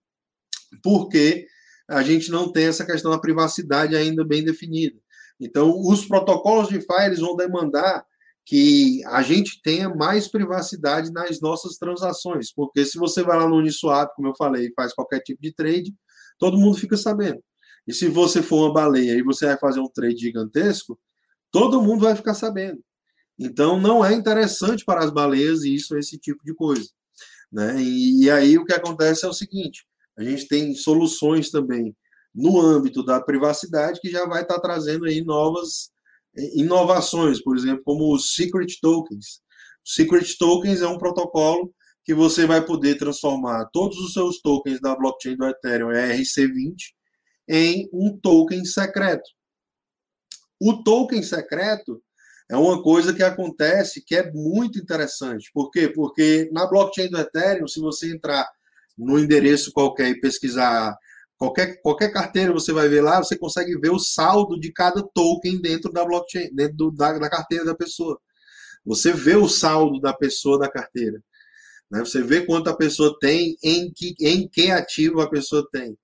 porque a gente não tem essa questão da privacidade ainda bem definida. Então, os protocolos de FI eles vão demandar que a gente tenha mais privacidade nas nossas transações, porque se você vai lá no Uniswap, como eu falei, faz qualquer tipo de trade, todo mundo fica sabendo. E se você for uma baleia e você vai fazer um trade gigantesco, todo mundo vai ficar sabendo. Então, não é interessante para as baleias isso, esse tipo de coisa. Né? E, e aí o que acontece é o seguinte: a gente tem soluções também no âmbito da privacidade que já vai estar trazendo aí novas eh, inovações, por exemplo, como os secret tokens. Secret tokens é um protocolo que você vai poder transformar todos os seus tokens da blockchain do Ethereum ERC20 em um token secreto. O token secreto é uma coisa que acontece que é muito interessante. Por quê? Porque na blockchain do Ethereum, se você entrar no endereço qualquer e pesquisar qualquer, qualquer carteira, você vai ver lá, você consegue ver o saldo de cada token dentro da blockchain, dentro do, da, da carteira da pessoa. Você vê o saldo da pessoa da carteira. Né? Você vê quanto a pessoa tem, em que, em que ativo a pessoa tem.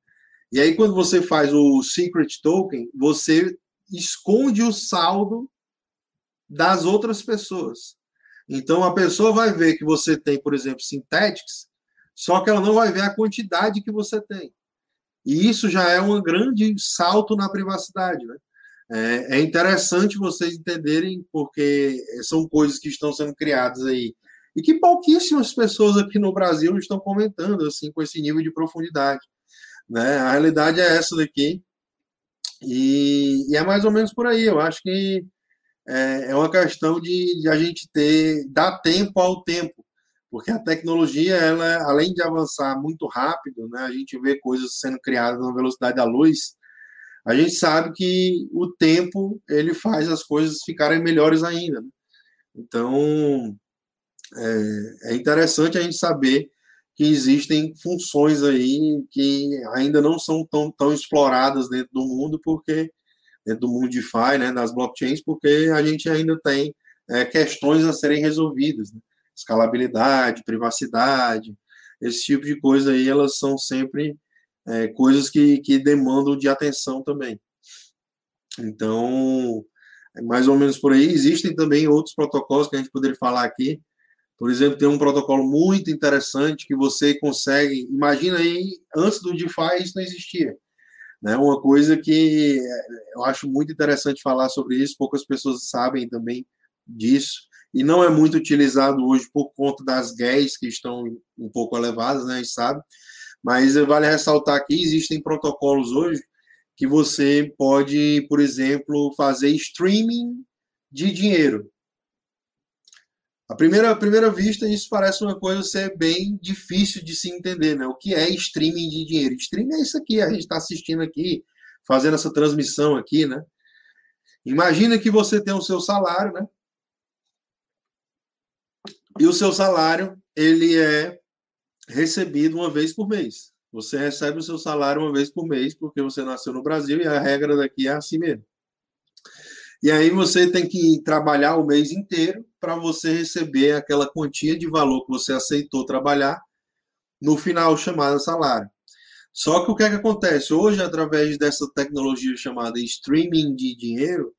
E aí, quando você faz o secret token, você esconde o saldo das outras pessoas. Então a pessoa vai ver que você tem, por exemplo, Synthetics, só que ela não vai ver a quantidade que você tem. E isso já é um grande salto na privacidade. Né? É, é interessante vocês entenderem, porque são coisas que estão sendo criadas aí e que pouquíssimas pessoas aqui no Brasil estão comentando assim com esse nível de profundidade. Né? A realidade é essa daqui. E, e é mais ou menos por aí. Eu acho que é, é uma questão de, de, a gente ter dar tempo ao tempo, porque a tecnologia, ela, além de avançar muito rápido, né, a gente vê coisas sendo criadas na velocidade da luz, a gente sabe que o tempo ele faz as coisas ficarem melhores ainda. Né? Então é, é interessante a gente saber que existem funções aí que ainda não são tão, tão exploradas dentro do mundo, porque dentro do mundo DeFi, né, das blockchains, porque a gente ainda tem é, questões a serem resolvidas. Né? Escalabilidade, privacidade, esse tipo de coisa aí, elas são sempre é, coisas que, que demandam de atenção também. Então, é mais ou menos por aí. Existem também outros protocolos que a gente poderia falar aqui. Por exemplo, tem um protocolo muito interessante que você consegue. Imagina aí, antes do DeFi isso não existia. Né? Uma coisa que eu acho muito interessante falar sobre isso, poucas pessoas sabem também disso, e não é muito utilizado hoje por conta das GAs que estão um pouco elevadas, né, a gente sabe, mas vale ressaltar que existem protocolos hoje que você pode, por exemplo, fazer streaming de dinheiro. À primeira, primeira vista, isso parece uma coisa ser bem difícil de se entender, né? O que é streaming de dinheiro? Streaming é isso aqui, a gente está assistindo aqui, fazendo essa transmissão aqui, né? Imagina que você tem o seu salário, né? E o seu salário, ele é recebido uma vez por mês. Você recebe o seu salário uma vez por mês, porque você nasceu no Brasil e a regra daqui é assim mesmo. E aí você tem que trabalhar o mês inteiro para você receber aquela quantia de valor que você aceitou trabalhar no final chamada salário. Só que o que é que acontece? Hoje, através dessa tecnologia chamada streaming de dinheiro,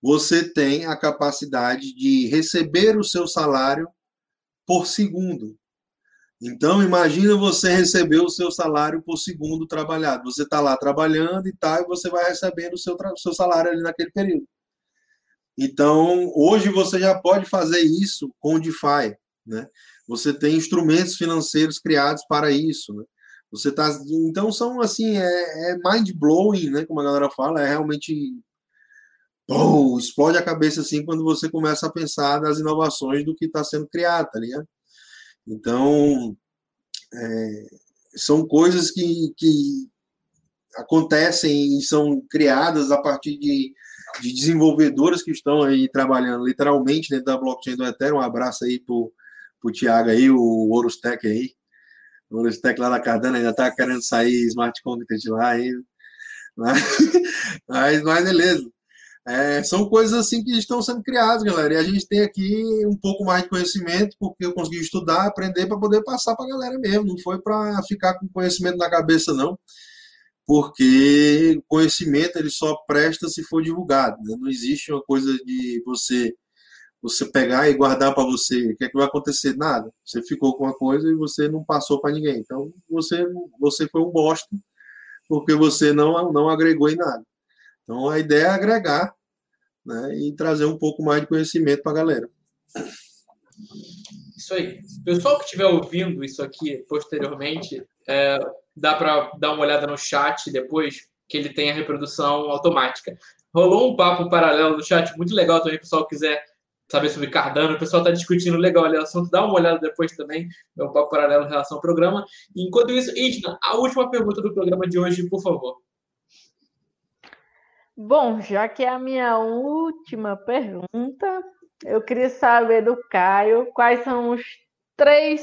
você tem a capacidade de receber o seu salário por segundo. Então, imagina você receber o seu salário por segundo trabalhado. Você está lá trabalhando e tal, e você vai recebendo o seu, seu salário ali naquele período. Então, hoje você já pode fazer isso com o DeFi, né? Você tem instrumentos financeiros criados para isso, né? Você tá, então são assim, é, é mind blowing, né? Como a galera fala, é realmente explode a cabeça assim quando você começa a pensar nas inovações do que está sendo criado, tá ligado? Então, é, são coisas que, que acontecem e são criadas a partir de de desenvolvedoras que estão aí trabalhando literalmente dentro da blockchain do Ethereum. Um abraço aí pro, pro Thiago aí, o Orostec aí. O Orostec lá da Cardano ainda tá querendo sair smart contract lá ainda. Mas, <laughs> mas, mas beleza. É, são coisas assim que estão sendo criadas, galera. E a gente tem aqui um pouco mais de conhecimento, porque eu consegui estudar, aprender para poder passar para a galera mesmo. Não foi para ficar com conhecimento na cabeça, não porque conhecimento ele só presta se for divulgado. Né? Não existe uma coisa de você você pegar e guardar para você, o que é que vai acontecer? Nada. Você ficou com uma coisa e você não passou para ninguém. Então, você, você foi um bosta, porque você não, não agregou em nada. Então, a ideia é agregar né, e trazer um pouco mais de conhecimento para a galera. Isso aí. Pessoal que estiver ouvindo isso aqui posteriormente, é, dá para dar uma olhada no chat depois, que ele tem a reprodução automática. Rolou um papo paralelo no chat, muito legal também, pessoal quiser saber sobre Cardano, o pessoal está discutindo legal ali o assunto, dá uma olhada depois também, é um papo paralelo em relação ao programa. Enquanto isso, Idna, a última pergunta do programa de hoje, por favor. Bom, já que é a minha última pergunta, eu queria saber do Caio quais são os três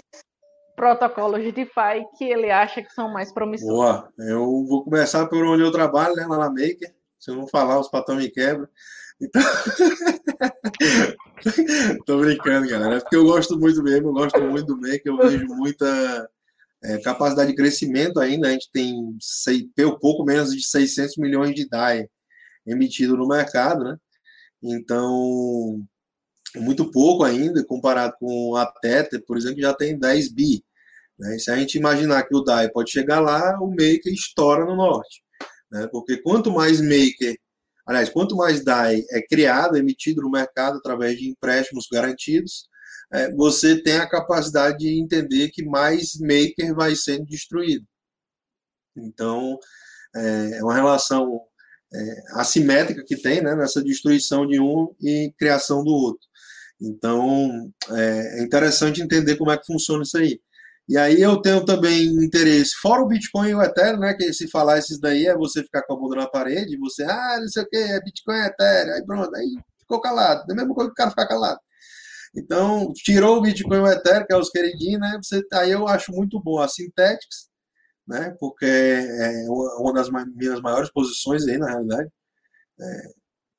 protocolos de DeFi que ele acha que são mais promissores. Boa, eu vou começar por onde eu trabalho, né, lá na Maker. Se eu não falar, os patrões me quebram. Então... <laughs> Tô brincando, galera. É porque eu gosto muito mesmo, eu gosto muito do Maker, eu vejo muita é, capacidade de crescimento ainda. A gente tem sei, pouco menos de 600 milhões de DAI emitido no mercado, né? Então, muito pouco ainda, comparado com a Tether, por exemplo, já tem 10 bi. Né? Se a gente imaginar que o DAI pode chegar lá, o Maker estoura no norte. Né? Porque quanto mais Maker, aliás, quanto mais DAI é criado, emitido no mercado através de empréstimos garantidos, é, você tem a capacidade de entender que mais Maker vai sendo destruído. Então, é, é uma relação é, assimétrica que tem né, nessa destruição de um e criação do outro. Então, é, é interessante entender como é que funciona isso aí. E aí eu tenho também interesse, fora o Bitcoin e o Ethereum, né? Que se falar esses daí é você ficar com a bunda na parede, você, ah, não sei o que, é Bitcoin, é Ethereum, aí pronto, aí ficou calado. É a mesma coisa que o cara ficar calado. Então, tirou o Bitcoin e o Ethereum, que é os queridinhos, né? Você, aí eu acho muito bom a Synthetics, né? Porque é uma das minhas maiores posições aí, na realidade. É,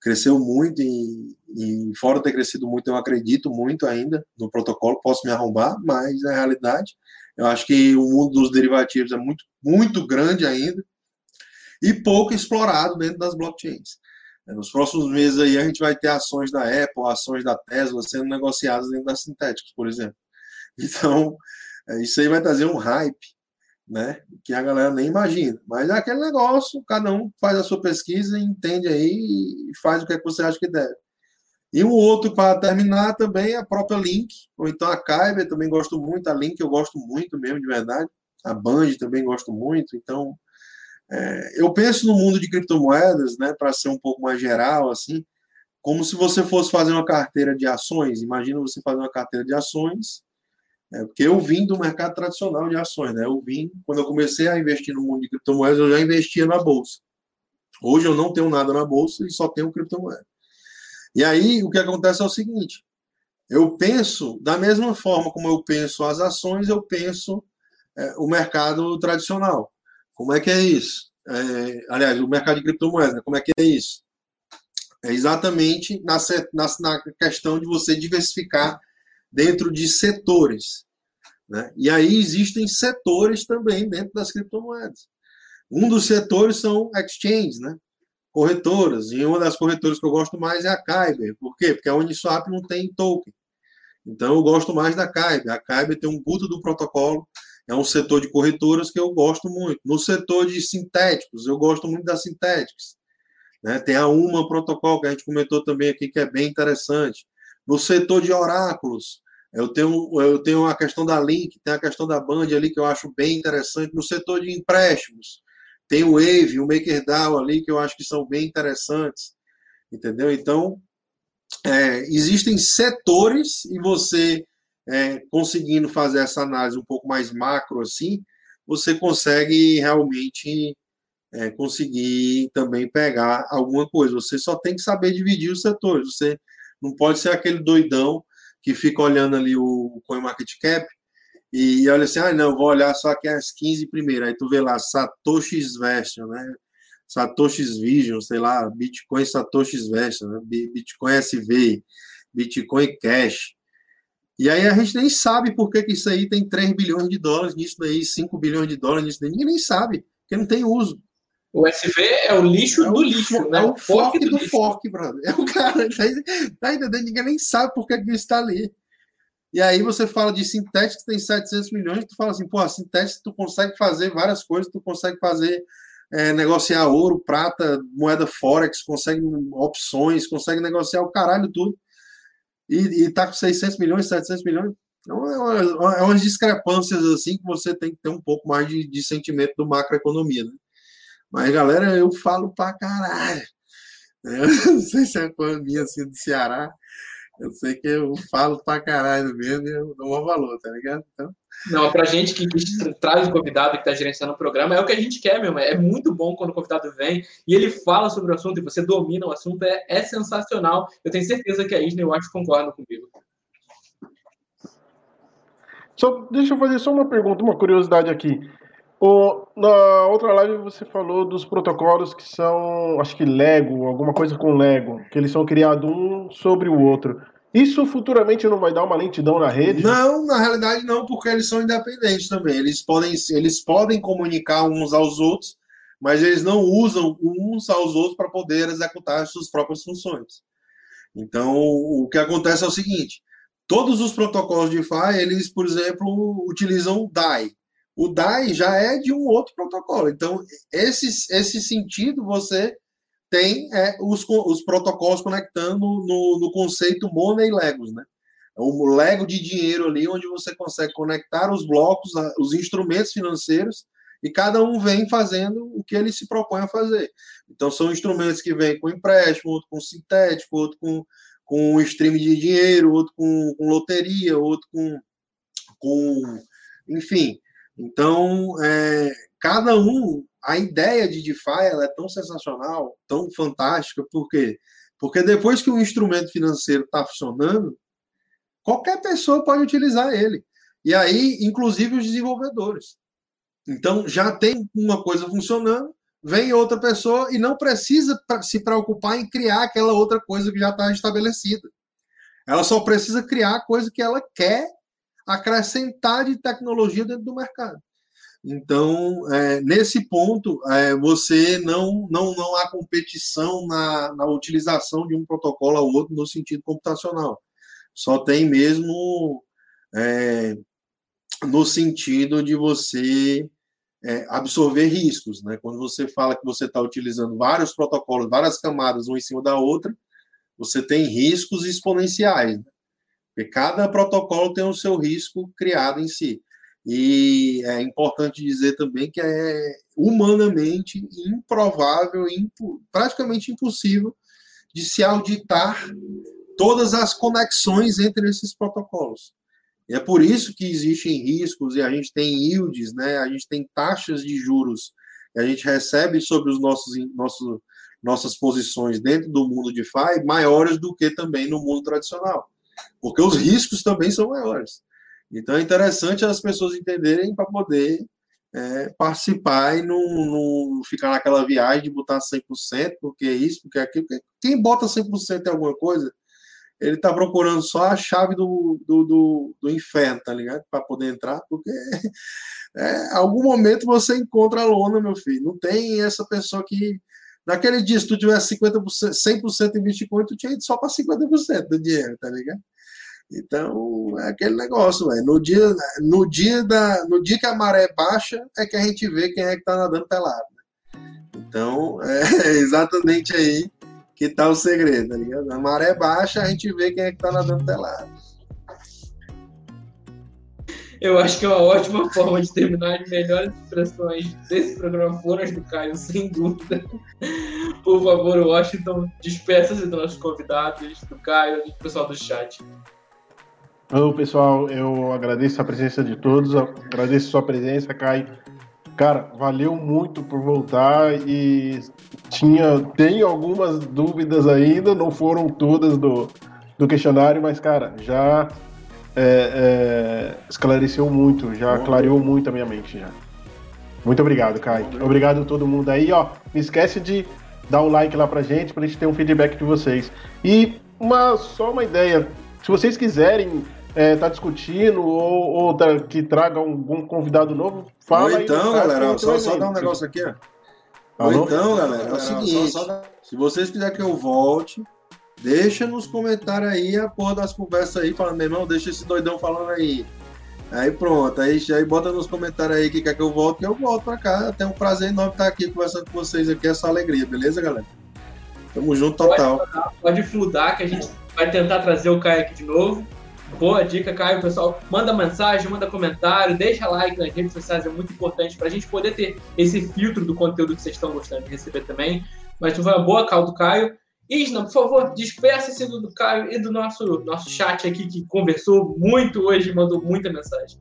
cresceu muito e, e, fora ter crescido muito, eu acredito muito ainda no protocolo, posso me arrombar, mas na realidade, eu acho que o mundo dos derivativos é muito, muito grande ainda e pouco explorado dentro das blockchains. É, nos próximos meses aí a gente vai ter ações da Apple, ações da Tesla sendo negociadas dentro das sintéticas, por exemplo. Então, é, isso aí vai trazer um hype né? Que a galera nem imagina. Mas é aquele negócio, cada um faz a sua pesquisa, entende aí e faz o que, é que você acha que deve. E o outro, para terminar, também é a própria Link, ou então a Kyber, também gosto muito, a Link eu gosto muito mesmo, de verdade. A Band também gosto muito, então é, eu penso no mundo de criptomoedas, né, para ser um pouco mais geral, assim, como se você fosse fazer uma carteira de ações. Imagina você fazer uma carteira de ações é, porque eu vim do mercado tradicional de ações, né? Eu vim, quando eu comecei a investir no mundo de criptomoedas, eu já investia na bolsa. Hoje eu não tenho nada na bolsa e só tenho criptomoeda. E aí o que acontece é o seguinte: eu penso da mesma forma como eu penso as ações, eu penso é, o mercado tradicional. Como é que é isso? É, aliás, o mercado de criptomoedas, né? como é que é isso? É exatamente na, na, na questão de você diversificar dentro de setores. Né? E aí existem setores também dentro das criptomoedas. Um dos setores são exchanges, né? corretoras. E uma das corretoras que eu gosto mais é a Kyber. Por quê? Porque a Uniswap não tem token. Então eu gosto mais da Kyber. A Kyber tem um puto do protocolo. É um setor de corretoras que eu gosto muito. No setor de sintéticos, eu gosto muito das sintéticas. Né? Tem a Uma Protocol, que a gente comentou também aqui, que é bem interessante. No setor de oráculos, eu tenho, eu tenho a questão da Link, tem a questão da Band ali que eu acho bem interessante. No setor de empréstimos, tem o Wave, o MakerDAO ali que eu acho que são bem interessantes. Entendeu? Então, é, existem setores e você é, conseguindo fazer essa análise um pouco mais macro assim, você consegue realmente é, conseguir também pegar alguma coisa. Você só tem que saber dividir os setores. Você não pode ser aquele doidão que fica olhando ali o CoinMarketCap e olha assim, ah, não, vou olhar só aqui as 15 primeiras. Aí tu vê lá Satoshi's Version, né? Satoshi's Vision, sei lá, Bitcoin Satoshi's Version, né? Bitcoin SV, Bitcoin Cash. E aí a gente nem sabe por que, que isso aí tem 3 bilhões de dólares nisso daí, 5 bilhões de dólares nisso daí. Ninguém nem sabe, porque não tem uso. O SV é o lixo é do lixo, é né? o fork do, do fork, brother. É o cara, tá, tá entendendo? Ninguém nem sabe por que isso está ali. E aí você fala de sintético que tem 700 milhões, tu fala assim, pô, sintético tu consegue fazer várias coisas, tu consegue fazer, é, negociar ouro, prata, moeda forex, consegue opções, consegue negociar o caralho tudo. E, e tá com 600 milhões, 700 milhões. Então, é, uma, é umas discrepâncias assim que você tem que ter um pouco mais de, de sentimento do macroeconomia, né? Mas, galera, eu falo pra caralho. Eu <laughs> não sei se é a economia assim do Ceará eu sei que eu falo pra caralho mesmo e eu dou um valor, tá ligado? Então... Não, pra gente que, traz o convidado que tá gerenciando o programa, é o que a gente quer mesmo. É muito bom quando o convidado vem e ele fala sobre o assunto e você domina o assunto, é, é sensacional. Eu tenho certeza que a Isna e o Acho concordam comigo. Só, deixa eu fazer só uma pergunta, uma curiosidade aqui. O, na outra live você falou dos protocolos que são, acho que Lego, alguma coisa com Lego, que eles são criados um sobre o outro. Isso futuramente não vai dar uma lentidão na rede? Não, na realidade não, porque eles são independentes também. Eles podem, eles podem comunicar uns aos outros, mas eles não usam uns aos outros para poder executar as suas próprias funções. Então, o que acontece é o seguinte: todos os protocolos de DeFi, eles, por exemplo, utilizam DAI, o DAI já é de um outro protocolo. Então, esse, esse sentido você tem é, os, os protocolos conectando no, no conceito Money Legos, né? É um Lego de dinheiro ali, onde você consegue conectar os blocos, os instrumentos financeiros, e cada um vem fazendo o que ele se propõe a fazer. Então, são instrumentos que vêm com empréstimo, outro com sintético, outro com, com stream de dinheiro, outro com, com loteria, outro com, com enfim, então, é, cada um, a ideia de DeFi ela é tão sensacional, tão fantástica, por quê? Porque depois que o instrumento financeiro está funcionando, qualquer pessoa pode utilizar ele. E aí, inclusive os desenvolvedores. Então, já tem uma coisa funcionando, vem outra pessoa e não precisa se preocupar em criar aquela outra coisa que já está estabelecida. Ela só precisa criar a coisa que ela quer acrescentar de tecnologia dentro do mercado. Então, é, nesse ponto, é, você não, não, não há competição na, na utilização de um protocolo ao outro no sentido computacional. Só tem mesmo é, no sentido de você é, absorver riscos. Né? Quando você fala que você está utilizando vários protocolos, várias camadas, uma em cima da outra, você tem riscos exponenciais. Né? Porque cada protocolo tem o seu risco criado em si. E é importante dizer também que é humanamente improvável, impo, praticamente impossível de se auditar todas as conexões entre esses protocolos. E é por isso que existem riscos e a gente tem yields, né? a gente tem taxas de juros que a gente recebe sobre os nossos, nossos, nossas posições dentro do mundo de DeFi maiores do que também no mundo tradicional porque os riscos também são maiores. Então é interessante as pessoas entenderem para poder é, participar e não, não, ficar naquela viagem de botar 100%, porque é isso, porque é aquilo. Quem bota 100% em alguma coisa, ele está procurando só a chave do, do, do, do inferno, tá ligado? Para poder entrar, porque <laughs> é, algum momento você encontra a lona, meu filho. Não tem essa pessoa que. Naquele dia, se tu tivesse 50%, 100% em Bitcoin, tu tinha ido só para 50% do dinheiro, tá ligado? Então, é aquele negócio, velho. No dia, no, dia da, no dia que a maré baixa, é que a gente vê quem é que tá nadando pelado. Né? Então, <laughs> é exatamente aí que tá o segredo, tá ligado? Na maré baixa, a gente vê quem é que tá nadando pelado. Eu acho que é uma ótima <laughs> forma de terminar as melhores expressões desse programa foram as do Caio, sem dúvida. Por favor, Washington, despeça-se dos nossos convidados, do Caio e do pessoal do chat. Ô, pessoal, eu agradeço a presença de todos, agradeço a sua presença, Caio. Cara, valeu muito por voltar e tinha, tem algumas dúvidas ainda, não foram todas do, do questionário, mas, cara, já é, é, esclareceu muito, já Bom, clareou muito a minha mente já. Muito obrigado, Caio. Obrigado a todo mundo aí, ó. Não esquece de dar um like lá pra gente, pra gente ter um feedback de vocês. E uma, só uma ideia, se vocês quiserem é, tá discutindo ou, ou tá, que traga algum convidado novo, fala ou então, galera, só, só dar um negócio aqui, ó. Ou então, galera, é o seguinte: se vocês quiserem que eu volte, deixa nos comentários aí a porra das conversas aí, falando, meu irmão, deixa esse doidão falando aí. Aí pronto, aí, aí bota nos comentários aí que quer que eu volte, que eu volto pra cá. Tem um prazer enorme estar aqui conversando com vocês aqui, essa alegria, beleza, galera? Tamo junto total. Pode, pode fludar que a gente vai tentar trazer o Caio aqui de novo. Boa dica, Caio. Pessoal, manda mensagem, manda comentário, deixa like nas redes sociais, é muito importante para a gente poder ter esse filtro do conteúdo que vocês estão gostando de receber também. Mas foi uma boa call do Caio. Isna, por favor, despeça-se do Caio e do nosso, nosso chat aqui que conversou muito hoje, mandou muita mensagem.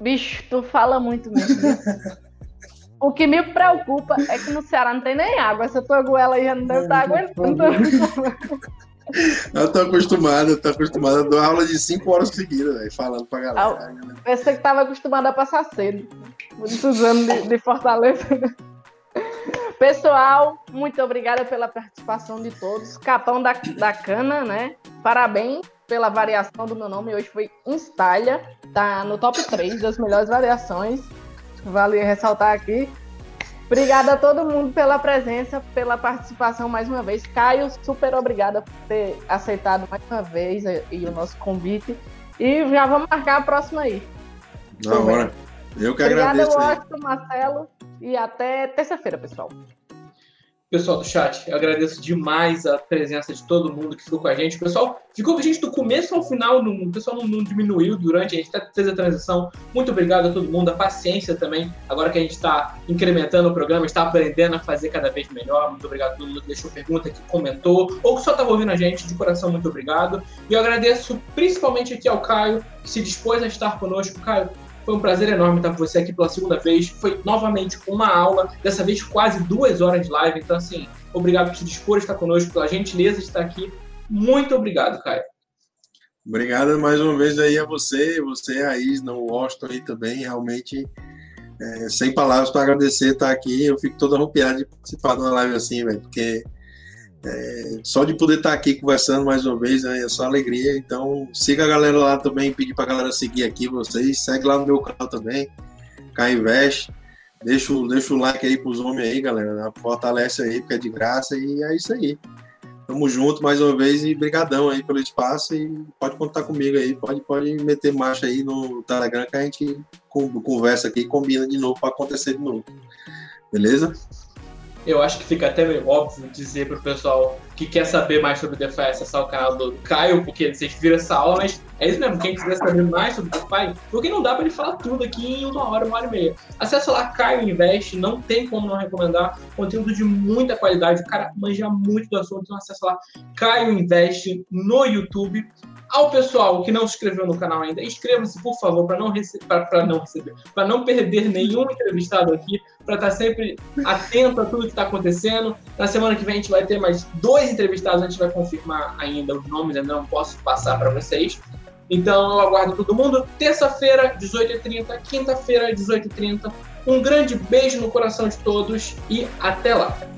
Bicho, tu fala muito mesmo. <laughs> o que me preocupa é que no Ceará não tem nem água. Essa tua goela aí já não deve estar tá aguentando. <laughs> Eu tô acostumado, eu tô acostumado a dar aula de 5 horas seguidas, véio, falando pra galera. Eu pensei que tava acostumado a passar cedo. Muitos anos de, de Fortaleza. Pessoal, muito obrigada pela participação de todos. Capão da, da Cana, né? Parabéns pela variação do meu nome. Hoje foi Instalha. Tá no top 3 das melhores variações. Vale ressaltar aqui. Obrigada a todo mundo pela presença, pela participação mais uma vez. Caio, super obrigada por ter aceitado mais uma vez e o nosso convite. E já vamos marcar a próxima aí. Na hora. Eu que Obrigada, agradeço. Obrigada, Marcelo. E até terça-feira, pessoal. Pessoal do chat, eu agradeço demais a presença de todo mundo que ficou com a gente. Pessoal ficou com a gente do começo ao final, o pessoal não, não diminuiu durante, a gente fez a transição. Muito obrigado a todo mundo, a paciência também. Agora que a gente está incrementando o programa, está aprendendo a fazer cada vez melhor. Muito obrigado a todo mundo que deixou pergunta, que comentou, ou que só estava ouvindo a gente. De coração, muito obrigado. E eu agradeço principalmente aqui ao Caio, que se dispôs a estar conosco. Caio, foi um prazer enorme estar com você aqui pela segunda vez. Foi novamente uma aula, dessa vez quase duas horas de live. Então, assim, obrigado por se dispor a estar conosco, pela gentileza de estar aqui. Muito obrigado, Caio. Obrigado mais uma vez aí a você, você, a Isna, o Washington aí também. Realmente, é, sem palavras para agradecer estar aqui. Eu fico todo arrupiado de participar de uma live assim, velho, porque é, só de poder estar aqui conversando mais uma vez é só alegria. Então, siga a galera lá também, pedir para a galera seguir aqui vocês. Segue lá no meu canal também, Cainvest. Deixa, deixa o like aí pros homens aí, galera. Fortalece aí, porque é de graça. E é isso aí. Tamo junto mais uma vez e brigadão aí pelo espaço. E pode contar comigo aí. Pode, pode meter marcha aí no Telegram que a gente conversa aqui e combina de novo para acontecer de novo. Beleza? Eu acho que fica até meio óbvio dizer pro pessoal que quer saber mais sobre DeFi acessar o canal do Caio, porque vocês viram essa aula, mas é isso mesmo, quem quiser saber mais sobre DeFi, porque não dá para ele falar tudo aqui em uma hora, uma hora e meia. Acessa lá Caio Invest, não tem como não recomendar, conteúdo de muita qualidade, o cara manja muito do assunto, então acessa lá Caio Invest no YouTube. Ao pessoal que não se inscreveu no canal ainda, inscreva-se, por favor, para não, rece não receber, para não perder nenhum entrevistado aqui, para estar tá sempre atento a tudo que está acontecendo. Na semana que vem a gente vai ter mais dois entrevistados, a gente vai confirmar ainda os nomes, ainda não posso passar para vocês. Então eu aguardo todo mundo. Terça-feira, 18h30, quinta-feira, 18h30. Um grande beijo no coração de todos e até lá!